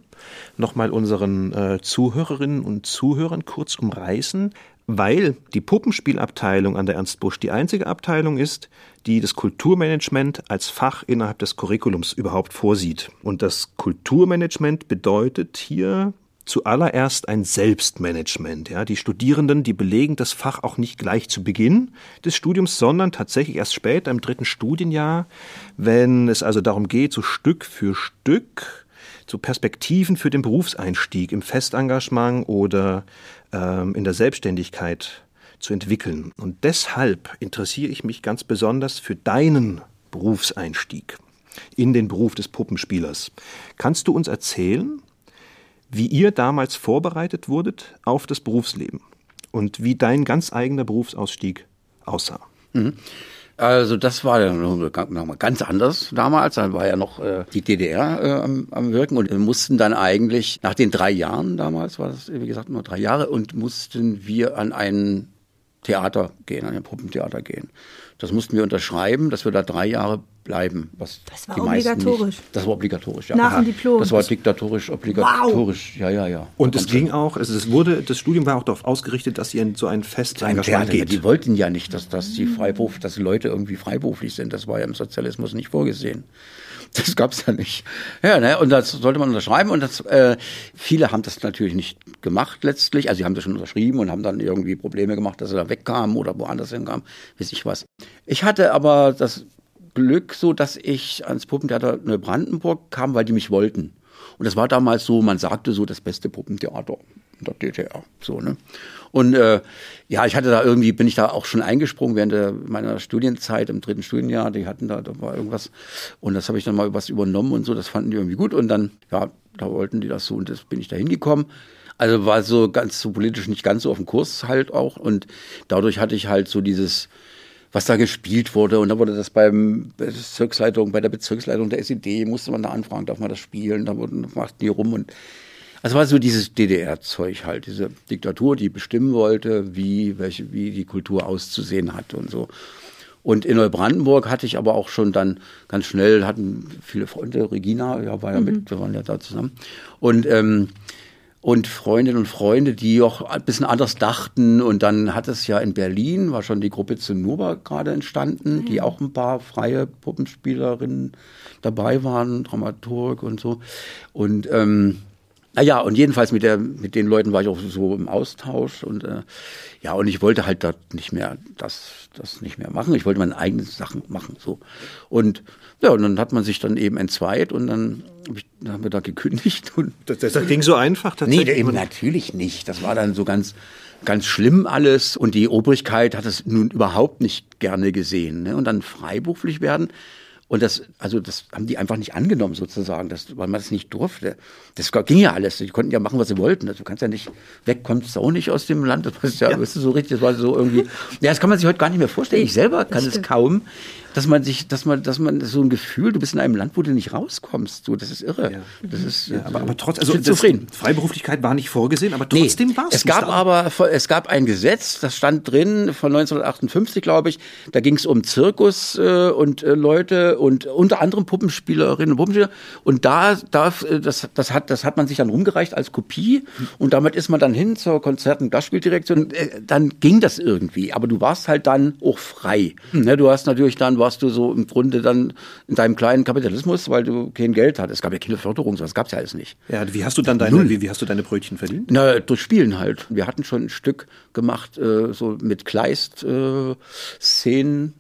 nochmal unseren äh, Zuhörerinnen und Zuhörern kurz umreißen, weil die Puppenspielabteilung an der Ernst Busch die einzige Abteilung ist, die das Kulturmanagement als Fach innerhalb des Curriculums überhaupt vorsieht. Und das Kulturmanagement bedeutet hier zuallererst ein Selbstmanagement. Ja, die Studierenden, die belegen das Fach auch nicht gleich zu Beginn des Studiums, sondern tatsächlich erst später im dritten Studienjahr, wenn es also darum geht, so Stück für Stück zu Perspektiven für den Berufseinstieg im Festengagement oder ähm, in der Selbstständigkeit zu entwickeln. Und deshalb interessiere ich mich ganz besonders für deinen Berufseinstieg in den Beruf des Puppenspielers. Kannst du uns erzählen, wie ihr damals vorbereitet wurdet auf das Berufsleben und wie dein ganz eigener Berufsausstieg aussah? Mhm. Also das war nochmal ganz anders damals. Da war ja noch äh, die DDR äh, am, am Wirken und wir mussten dann eigentlich nach den drei Jahren damals war das wie gesagt nur drei Jahre und mussten wir an ein Theater gehen, an ein Puppentheater gehen. Das mussten wir unterschreiben, dass wir da drei Jahre bleiben. Was das war die obligatorisch. Nicht, das war obligatorisch, ja. Nach dem Diplom. Das war diktatorisch, obligatorisch. Wow. Ja, ja, ja. Und es ging auch, also es wurde, das Studium war auch darauf ausgerichtet, dass ihr in so ein festes Engagement geht. Ja, die wollten ja nicht, dass, dass die Freiberuf, dass Leute irgendwie freiberuflich sind. Das war ja im Sozialismus nicht vorgesehen. Das gab's ja nicht. Ja, ne? Und das sollte man unterschreiben. Und das, äh, viele haben das natürlich nicht gemacht letztlich. Also sie haben das schon unterschrieben und haben dann irgendwie Probleme gemacht, dass sie da wegkamen oder woanders hinkamen, weiß ich was. Ich hatte aber das Glück so, dass ich ans Puppentheater Neubrandenburg kam, weil die mich wollten. Und das war damals so, man sagte so, das beste Puppentheater in der DDR. So, ne? Und äh, ja, ich hatte da irgendwie, bin ich da auch schon eingesprungen während der, meiner Studienzeit im dritten Studienjahr. Die hatten da, da war irgendwas. Und das habe ich dann mal was übernommen und so. Das fanden die irgendwie gut. Und dann, ja, da wollten die das so und das bin ich da hingekommen. Also war so ganz so politisch nicht ganz so auf dem Kurs halt auch. Und dadurch hatte ich halt so dieses, was da gespielt wurde. Und da wurde das beim Bezirksleitung, bei der Bezirksleitung der SED, musste man da anfragen, darf man das spielen? Da wurden, machten die rum und also war so dieses DDR-Zeug halt, diese Diktatur, die bestimmen wollte, wie, welche, wie die Kultur auszusehen hat und so. Und in Neubrandenburg hatte ich aber auch schon dann ganz schnell, hatten viele Freunde, Regina, ja, war ja mhm. mit, wir waren ja da zusammen. Und ähm, und Freundinnen und Freunde, die auch ein bisschen anders dachten. Und dann hat es ja in Berlin, war schon die Gruppe Zinnober gerade entstanden, mhm. die auch ein paar freie Puppenspielerinnen dabei waren, Dramaturg und so. Und ähm, naja, und jedenfalls mit der, mit den Leuten war ich auch so im Austausch und äh, ja, und ich wollte halt dort nicht mehr das, das nicht mehr machen. Ich wollte meine eigenen Sachen machen. So. Und ja, und dann hat man sich dann eben entzweit und dann, hab ich, dann haben wir da gekündigt. Und das, das, das ging so einfach tatsächlich? Nee, eben natürlich nicht. Das war dann so ganz, ganz schlimm alles. Und die Obrigkeit hat es nun überhaupt nicht gerne gesehen. Ne? Und dann freiberuflich werden, und das, also das haben die einfach nicht angenommen sozusagen, das, weil man das nicht durfte. Das ging ja alles. Die konnten ja machen, was sie wollten. Also, du kannst ja nicht, weg kommst du auch nicht aus dem Land. Das ist ja, ja. Weißt du, so richtig, das war so irgendwie, ja, das kann man sich heute gar nicht mehr vorstellen. Ich selber kann es kaum dass man sich, dass man, dass man so ein Gefühl, du bist in einem Land, wo du nicht rauskommst. So, das ist irre. Ja. Das ist, ja, aber, aber trotzdem, also zufrieden. Freiberuflichkeit war nicht vorgesehen, aber trotzdem nee, war es. Es gab aber, es gab ein Gesetz, das stand drin von 1958, glaube ich. Da ging es um Zirkus äh, und äh, Leute und unter anderem Puppenspielerinnen und Puppenspieler. Und da, da, äh, das, das hat, das hat man sich dann rumgereicht als Kopie. Und damit ist man dann hin zur Konzert- und Gastspieldirektion. Äh, dann ging das irgendwie. Aber du warst halt dann auch frei. Hm. Ne, du hast natürlich dann warst du so im Grunde dann in deinem kleinen Kapitalismus, weil du kein Geld hattest. Es gab ja keine Förderung, das gab es ja alles nicht. Ja, wie hast du dann deine, wie, wie, hast du deine Brötchen verdient? Na, durch Spielen halt. Wir hatten schon ein Stück gemacht, äh, so mit Kleist-Szenen. Äh,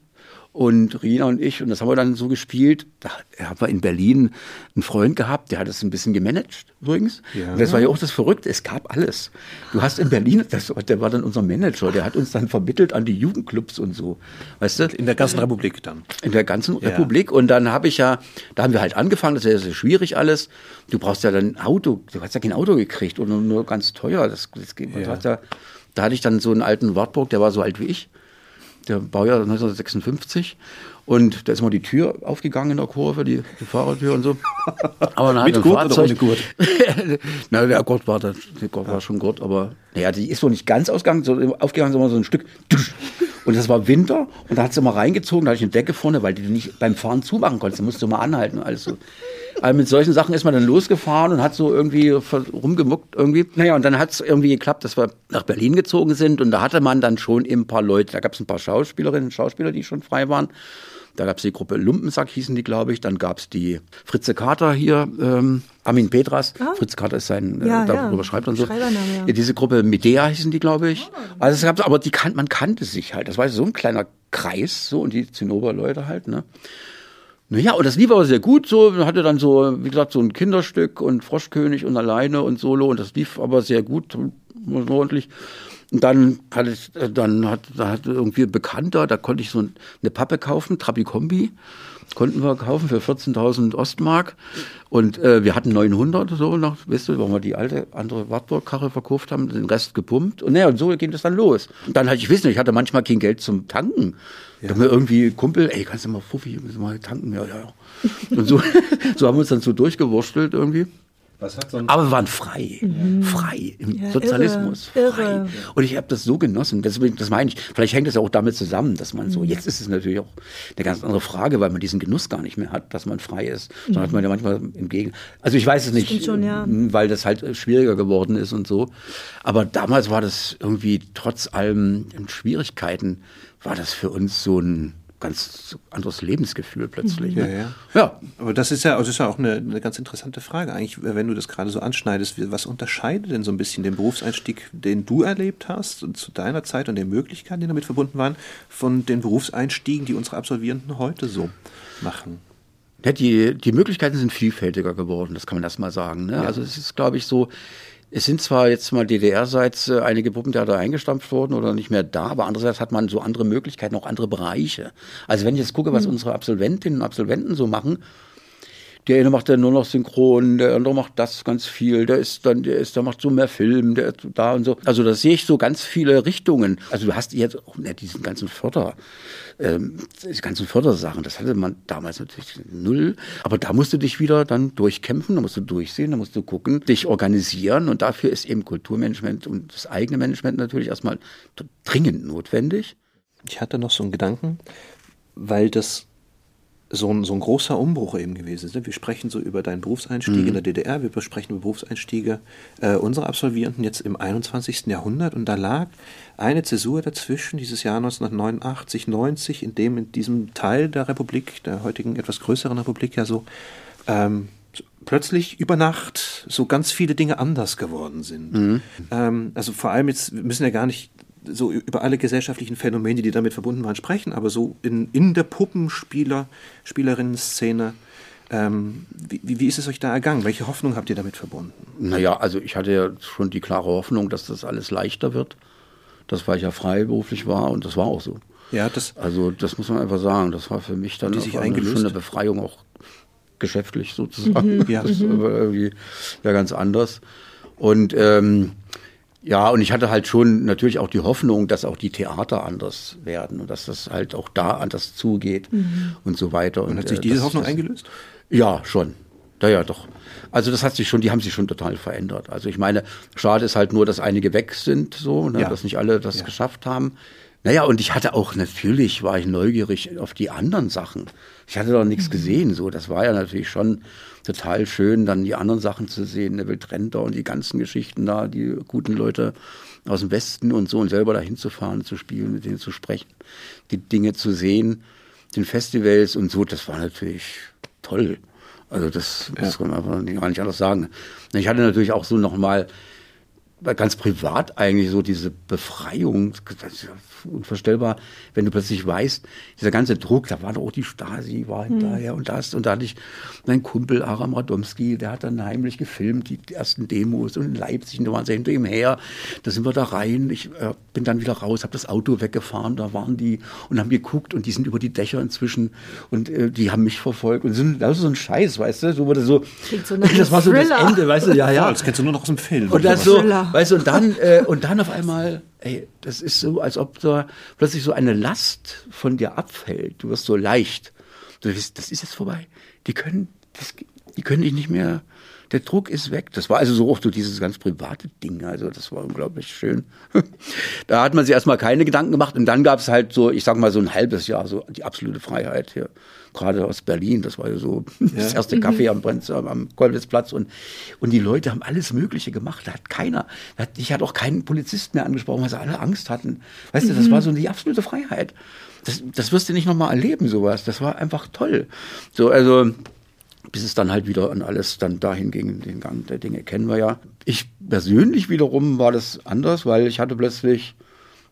und Rina und ich, und das haben wir dann so gespielt. Da haben wir in Berlin einen Freund gehabt, der hat das ein bisschen gemanagt übrigens. Ja. Und das war ja auch das Verrückte, es gab alles. Du hast in Berlin, das, der war dann unser Manager, der hat uns dann vermittelt an die Jugendclubs und so. Weißt du? In der ganzen Republik dann. In der ganzen ja. Republik. Und dann habe ich ja, da haben wir halt angefangen, das ist ja sehr schwierig alles. Du brauchst ja dann ein Auto, du hast ja kein Auto gekriegt und nur ganz teuer. Das, das geht, ja. ja, da hatte ich dann so einen alten Wartburg, der war so alt wie ich der Baujahr 1956. Und da ist mal die Tür aufgegangen in der Kurve, die, die Fahrertür und so. Aber dann Mit Gurt Fahrzeug, oder ohne Gurt? Na, der Gurt war, der, Gurt war schon Gurt, aber naja, die ist so nicht ganz ausgegangen, so, aufgegangen, sondern so ein Stück. Und das war Winter und da hat sie mal reingezogen, da hatte ich eine Decke vorne, weil die nicht beim Fahren zumachen konntest. Da musst du mal anhalten und alles so. Also mit solchen Sachen ist man dann losgefahren und hat so irgendwie rumgemuckt irgendwie. Naja, und dann hat es irgendwie geklappt, dass wir nach Berlin gezogen sind und da hatte man dann schon ein paar Leute, da gab es ein paar Schauspielerinnen und Schauspieler, die schon frei waren. Da gab es die Gruppe Lumpensack, hießen die, glaube ich. Dann gab es die Fritze Kater hier, ähm, Armin Petras. Ah. Fritze Kater ist sein, äh, ja, darüber ja. schreibt und so. Ja. Diese Gruppe Medea hießen die, glaube ich. Also es gab, aber die kan man kannte sich halt. Das war so ein kleiner Kreis, so und die Zinnober-Leute halt, ne. Naja, und das lief aber sehr gut so. Hatte dann so, wie gesagt, so ein Kinderstück und Froschkönig und alleine und Solo und das lief aber sehr gut, ordentlich. Und dann hatte ich, äh, dann hat, da hat irgendwie ein Bekannter, da konnte ich so eine Pappe kaufen, Trabikombi, konnten wir kaufen für 14.000 Ostmark. Und äh, wir hatten 900 so nach, weißt du, weil wir die alte andere Wartburg-Karre verkauft haben, den Rest gepumpt. Und naja, und so ging das dann los. Und dann hatte ich, wissen, ich hatte manchmal kein Geld zum Tanken. Ja. Da haben wir irgendwie Kumpel, ey, kannst du mal Fuffi, müssen wir mal tanken? Ja, ja, ja. Und so, so haben wir uns dann so durchgewurstelt irgendwie. So Aber wir waren frei, mhm. frei im ja, Sozialismus, irre, frei. Irre. Und ich habe das so genossen. Deswegen, das meine ich. Vielleicht hängt es ja auch damit zusammen, dass man so. Mhm. Jetzt ist es natürlich auch eine ganz andere Frage, weil man diesen Genuss gar nicht mehr hat, dass man frei ist. Mhm. Sondern hat man ja manchmal im Gegenteil. Also ich weiß es nicht, schon, ja. weil das halt schwieriger geworden ist und so. Aber damals war das irgendwie trotz allem Schwierigkeiten war das für uns so ein ganz anderes Lebensgefühl plötzlich. Ja, ja. ja. Aber das ist ja, das ist ja auch eine, eine ganz interessante Frage eigentlich, wenn du das gerade so anschneidest. Was unterscheidet denn so ein bisschen den Berufseinstieg, den du erlebt hast zu deiner Zeit und den Möglichkeiten, die damit verbunden waren, von den Berufseinstiegen, die unsere Absolvierenden heute so machen? Ja, die, die Möglichkeiten sind vielfältiger geworden, das kann man erst mal sagen. Ne? Ja. Also es ist, glaube ich, so, es sind zwar jetzt mal DDR-seits äh, einige Puppentheater eingestampft worden oder nicht mehr da, aber andererseits hat man so andere Möglichkeiten, auch andere Bereiche. Also wenn ich jetzt gucke, was mhm. unsere Absolventinnen und Absolventen so machen, der eine macht dann nur noch Synchron, der andere macht das ganz viel, der ist dann, der ist, der macht so mehr Film, der ist da und so. Also da sehe ich so ganz viele Richtungen. Also du hast jetzt auch nicht diesen ganzen Förder, ähm, die ganzen Fördersachen, das hatte man damals natürlich null. Aber da musst du dich wieder dann durchkämpfen, da musst du durchsehen, da musst du gucken, dich organisieren und dafür ist eben Kulturmanagement und das eigene Management natürlich erstmal dringend notwendig. Ich hatte noch so einen Gedanken, weil das so ein, so ein großer Umbruch eben gewesen ist. Wir sprechen so über deinen Berufseinstieg mhm. in der DDR, wir besprechen über Berufseinstiege äh, unserer Absolvierenden jetzt im 21. Jahrhundert und da lag eine Zäsur dazwischen, dieses Jahr 1989, 90, in dem in diesem Teil der Republik, der heutigen etwas größeren Republik ja so ähm, plötzlich über Nacht so ganz viele Dinge anders geworden sind. Mhm. Ähm, also vor allem jetzt, wir müssen ja gar nicht so über alle gesellschaftlichen Phänomene, die damit verbunden waren, sprechen, aber so in, in der Puppenspieler, Spielerinnen-Szene, ähm, wie, wie ist es euch da ergangen? Welche Hoffnung habt ihr damit verbunden? Naja, also ich hatte ja schon die klare Hoffnung, dass das alles leichter wird. Das, weil ich ja freiberuflich war und das war auch so. Ja, das also das muss man einfach sagen. Das war für mich dann schon eine Befreiung, auch geschäftlich sozusagen. Mhm. Ja. Das war irgendwie ja ganz anders. Und ähm, ja, und ich hatte halt schon natürlich auch die Hoffnung, dass auch die Theater anders werden und dass das halt auch da anders zugeht mhm. und so weiter. Und, und hat sich äh, diese das, Hoffnung das, eingelöst? Ja, schon. Ja, ja, doch. Also das hat sich schon, die haben sich schon total verändert. Also ich meine, schade ist halt nur, dass einige weg sind, so, ne, ja. dass nicht alle das ja. geschafft haben. Naja, und ich hatte auch natürlich, war ich neugierig auf die anderen Sachen. Ich hatte doch nichts mhm. gesehen, so. Das war ja natürlich schon total schön, dann die anderen Sachen zu sehen, Neville Trenter und die ganzen Geschichten da, die guten Leute aus dem Westen und so und selber dahin zu fahren, zu spielen, mit denen zu sprechen, die Dinge zu sehen, den Festivals und so, das war natürlich toll. Also das, das kann man einfach gar nicht anders sagen. Ich hatte natürlich auch so nochmal ganz privat eigentlich so diese Befreiung, das ist ja unvorstellbar, wenn du plötzlich weißt, dieser ganze Druck, da war doch auch die Stasi, war hinterher hm. und das, und da hatte ich meinen Kumpel Aram Radomski, der hat dann heimlich gefilmt, die, ersten Demos und in Leipzig, und da waren sie hinter ihm her, da sind wir da rein, ich äh, bin dann wieder raus, habe das Auto weggefahren, da waren die und haben geguckt und die sind über die Dächer inzwischen und äh, die haben mich verfolgt und sind, das ist so ein Scheiß, weißt du, so wurde so, so das war so das Ende, weißt du, ja, ja. Das kennst du nur noch aus dem Film. Und das so, Weißt du, und dann, äh, und dann auf einmal, ey, das ist so, als ob da plötzlich so eine Last von dir abfällt. Du wirst so leicht. Du wirst, das ist jetzt vorbei. Die können, das, die können dich nicht mehr, der Druck ist weg. Das war also so auch so dieses ganz private Ding. Also das war unglaublich schön. da hat man sich erstmal keine Gedanken gemacht und dann gab es halt so, ich sag mal so ein halbes Jahr so die absolute Freiheit hier gerade aus Berlin, das war ja so ja. das erste Café am, Brenz, am Kolwitzplatz und, und die Leute haben alles Mögliche gemacht. Da hat keiner, ich hatte auch keinen Polizist mehr angesprochen, weil sie alle Angst hatten. Weißt mhm. du, das war so die absolute Freiheit. Das, das wirst du nicht nochmal erleben, sowas. Das war einfach toll. So, also, bis es dann halt wieder an alles dann dahin ging, den Gang der Dinge kennen wir ja. Ich persönlich wiederum war das anders, weil ich hatte plötzlich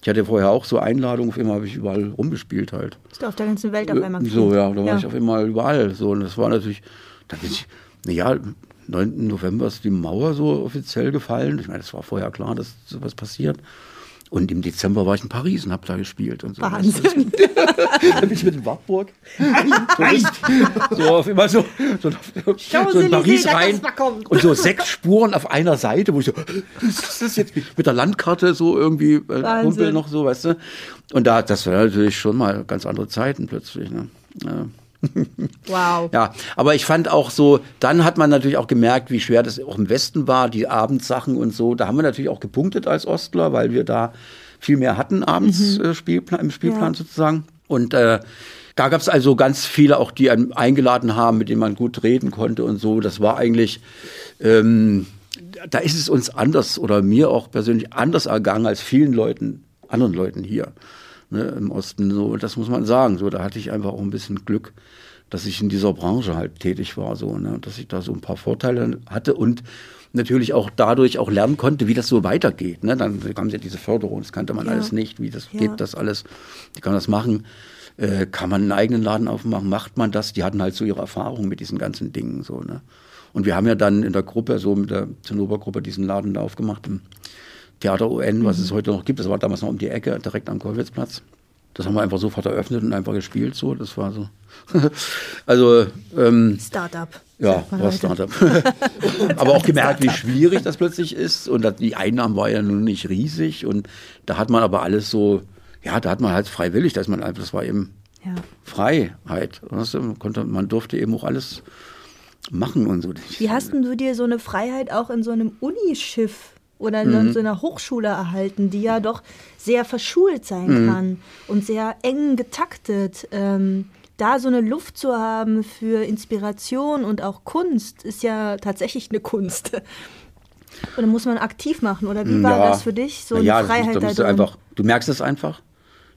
ich hatte vorher auch so Einladungen, auf einmal habe ich überall rumgespielt halt. Bist du auf der ganzen Welt auf einmal So, ja, da war ja. ich auf einmal überall. So, und das war natürlich, da bin ich, naja, 9. November ist die Mauer so offiziell gefallen. Ich meine, es war vorher klar, dass sowas passiert. Und im Dezember war ich in Paris und habe da gespielt und so. Wahnsinn. da bin ich mit dem Wartburg. so, so auf immer so, so, so in Paris rein. Und so sechs Spuren auf einer Seite, wo ich so, das ist jetzt mit der Landkarte so irgendwie äh, Kumpel noch so, weißt du. Und da, das war natürlich schon mal ganz andere Zeiten plötzlich. Ne? Ja. Wow. Ja, aber ich fand auch so, dann hat man natürlich auch gemerkt, wie schwer das auch im Westen war, die Abendsachen und so. Da haben wir natürlich auch gepunktet als Ostler, weil wir da viel mehr hatten abends mhm. äh, Spielplan, im Spielplan ja. sozusagen. Und äh, da gab es also ganz viele auch, die einen eingeladen haben, mit denen man gut reden konnte und so. Das war eigentlich, ähm, da ist es uns anders oder mir auch persönlich anders ergangen als vielen Leuten, anderen Leuten hier ne, im Osten. So, das muss man sagen. So, da hatte ich einfach auch ein bisschen Glück, dass ich in dieser Branche halt tätig war, so, ne, dass ich da so ein paar Vorteile hatte und natürlich auch dadurch auch lernen konnte, wie das so weitergeht. Ne? Dann kam ja diese Förderung, das kannte man ja. alles nicht, wie das ja. geht, das alles, wie kann man das machen. Äh, kann man einen eigenen Laden aufmachen? Macht man das? Die hatten halt so ihre Erfahrung mit diesen ganzen Dingen so. Ne? Und wir haben ja dann in der Gruppe, so mit der Zinnober-Gruppe, diesen Laden da aufgemacht im Theater UN, was mhm. es heute noch gibt. Das war damals noch um die Ecke, direkt am Kollwitzplatz. Das haben wir einfach sofort eröffnet und einfach gespielt. So, das war so. also ähm, Startup. Ja, war Startup. Aber auch gemerkt, wie schwierig das plötzlich ist. Und die Einnahmen waren ja nun nicht riesig. Und da hat man aber alles so, ja, da hat man halt freiwillig, dass man einfach, das war eben ja. Freiheit. Weißt du? man, konnte, man durfte eben auch alles machen und so. Wie hast du dir so eine Freiheit auch in so einem Unischiff oder in mhm. so einer Hochschule erhalten, die ja doch sehr verschult sein mhm. kann und sehr eng getaktet? Ähm, da so eine Luft zu haben für Inspiration und auch Kunst ist ja tatsächlich eine Kunst. Oder muss man aktiv machen? Oder wie war ja. das für dich? So ja, eine Freiheit das, da? Du, einfach, du merkst es einfach,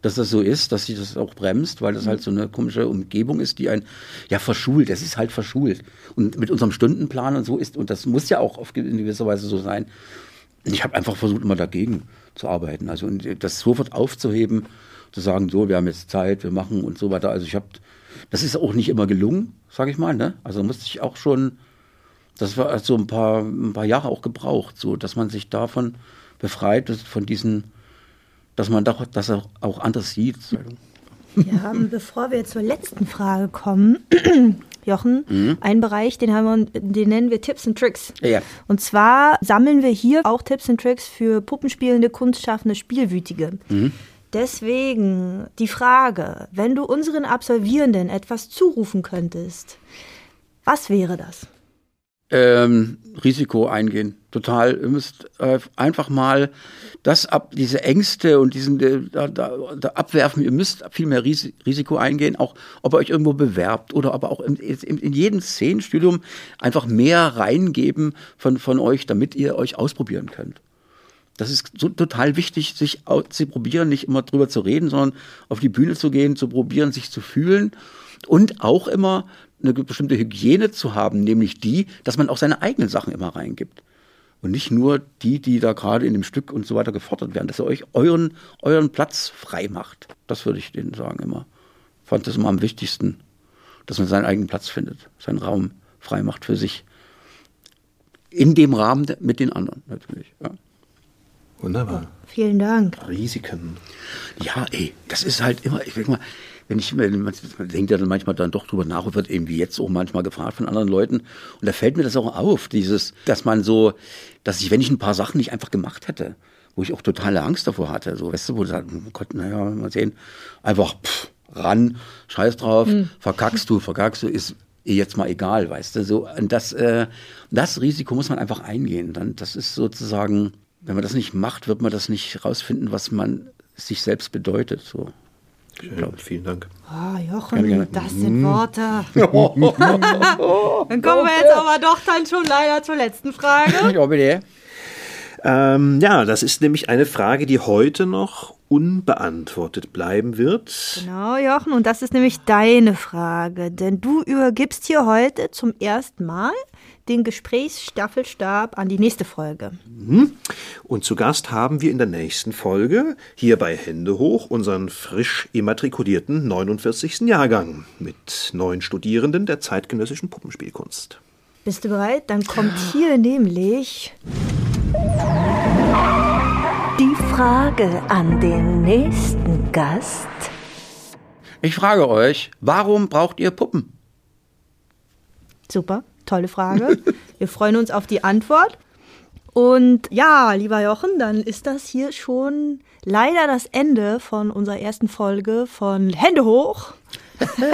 dass das so ist, dass sich das auch bremst, weil das halt so eine komische Umgebung ist, die ein ja verschult. Es ist halt verschult. Und mit unserem Stundenplan und so ist, und das muss ja auch auf, in gewisser Weise so sein. Ich habe einfach versucht, immer dagegen zu arbeiten. Also das sofort aufzuheben, zu sagen, so, wir haben jetzt Zeit, wir machen und so weiter. Also ich habe das ist auch nicht immer gelungen, sage ich mal. Ne? Also musste ich auch schon, das war so ein paar, ein paar Jahre auch gebraucht, so dass man sich davon befreit, von diesen, dass man doch, das auch, auch anders sieht. Wir haben, bevor wir zur letzten Frage kommen, Jochen, mhm. einen Bereich, den, haben wir, den nennen wir Tipps und Tricks. Ja. Und zwar sammeln wir hier auch Tipps und Tricks für puppenspielende, kunstschaffende Spielwütige. Mhm. Deswegen die Frage, wenn du unseren Absolvierenden etwas zurufen könntest, was wäre das? Ähm, Risiko eingehen. Total. Ihr müsst äh, einfach mal das ab, diese Ängste und diesen äh, da, da, da abwerfen. Ihr müsst viel mehr Ris Risiko eingehen, auch ob ihr euch irgendwo bewerbt oder aber auch in, in, in jedem Szenenstudium einfach mehr reingeben von, von euch, damit ihr euch ausprobieren könnt. Das ist so total wichtig, sich zu probieren, nicht immer drüber zu reden, sondern auf die Bühne zu gehen, zu probieren, sich zu fühlen und auch immer eine bestimmte Hygiene zu haben, nämlich die, dass man auch seine eigenen Sachen immer reingibt. Und nicht nur die, die da gerade in dem Stück und so weiter gefordert werden, dass ihr euch euren, euren Platz frei macht. Das würde ich denen sagen immer. Ich fand das immer am wichtigsten, dass man seinen eigenen Platz findet, seinen Raum frei macht für sich. In dem Rahmen mit den anderen natürlich. Ja. Wunderbar. Oh, vielen Dank. Risiken. Ja, ey, das ist halt immer, ich denke mal, wenn ich man denkt ja dann manchmal dann doch drüber nach und wird eben wie jetzt auch manchmal gefragt von anderen Leuten. Und da fällt mir das auch auf, dieses, dass man so, dass ich, wenn ich ein paar Sachen nicht einfach gemacht hätte, wo ich auch totale Angst davor hatte, so, weißt du, wo du sagst, oh Gott, naja, mal sehen, einfach pff, ran, scheiß drauf, hm. verkackst du, verkackst du, ist jetzt mal egal, weißt du, so, und das, äh, das Risiko muss man einfach eingehen, dann, das ist sozusagen, wenn man das nicht macht, wird man das nicht rausfinden, was man sich selbst bedeutet. So. Schön, vielen Dank. Oh, Jochen, gerne, gerne. das sind mhm. Worte. dann kommen wir jetzt aber doch dann schon leider zur letzten Frage. Ja, bitte. Ähm, ja, das ist nämlich eine Frage, die heute noch unbeantwortet bleiben wird. Genau, Jochen, und das ist nämlich deine Frage, denn du übergibst hier heute zum ersten Mal den Gesprächsstaffelstab an die nächste Folge. Mhm. Und zu Gast haben wir in der nächsten Folge hier bei Hände hoch unseren frisch immatrikulierten 49. Jahrgang mit neun Studierenden der zeitgenössischen Puppenspielkunst. Bist du bereit? Dann kommt hier nämlich Die Frage an den nächsten Gast. Ich frage euch, warum braucht ihr Puppen? Super, tolle Frage. Wir freuen uns auf die Antwort. Und ja, lieber Jochen, dann ist das hier schon leider das Ende von unserer ersten Folge von Hände hoch,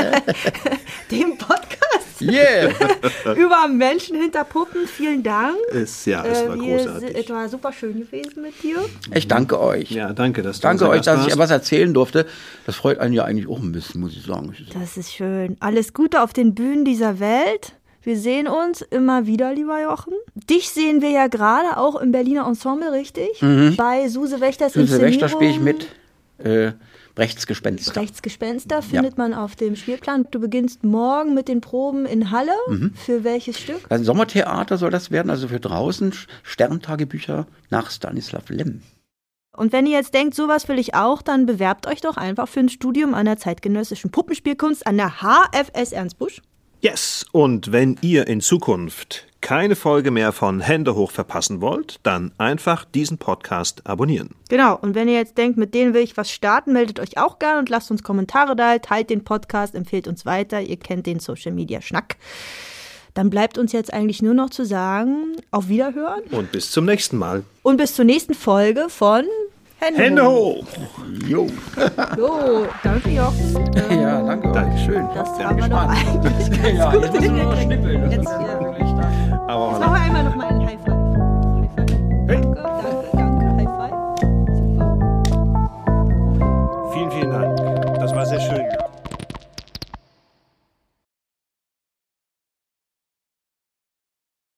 dem Podcast Yeah! über Menschen hinter Puppen. Vielen Dank. Es, ja, es war Äh, wir großartig. Es war super schön gewesen mit dir. Ich danke euch. Ja, danke, dass du Danke euch, dass ich etwas erzählen durfte. Das freut einen ja eigentlich auch ein bisschen, muss ich sagen. Das ist schön. Alles Gute auf den Bühnen dieser Welt. Wir sehen uns immer wieder, lieber Jochen. Dich sehen wir ja gerade auch im Berliner Ensemble, richtig? Bei Suse Wächters Für Silvester spiele ich mit äh, Rechtsgespenster. Rechtsgespenster findet man auf dem Spielplan. Du beginnst morgen mit den Proben in Halle. Für welches Stück? Ein Sommertheater soll das werden, also für draußen Sterntagebücher nach Stanislav Lem. Und wenn ihr jetzt denkt, sowas will ich auch, dann bewerbt euch doch einfach für ein Studium an der zeitgenössischen Puppenspielkunst an der HFS Ernstbusch. Yes, und wenn ihr in Zukunft keine Folge mehr von Hände hoch verpassen wollt, dann einfach diesen Podcast abonnieren. Genau, und wenn ihr jetzt denkt, mit denen will ich was starten, meldet euch auch gerne und lasst uns Kommentare da, teilt den Podcast, empfehlt uns weiter, ihr kennt den Social Media Schnack. Dann bleibt uns jetzt eigentlich nur noch zu sagen, auf Wiederhören Und bis zum nächsten Mal. und bis zur nächsten Folge von Hände, Hände hoch. hoch. Jo. jo, danke Jochen. Ja, danke. Dankeschön. Das haben wir doch eigentlich ganz ja, gut jetzt müssen wir noch schnippeln. Jetzt, machen wir einmal nochmal einen High Five. Danke, danke, danke. Super. Vielen, vielen Dank. Das war sehr schön.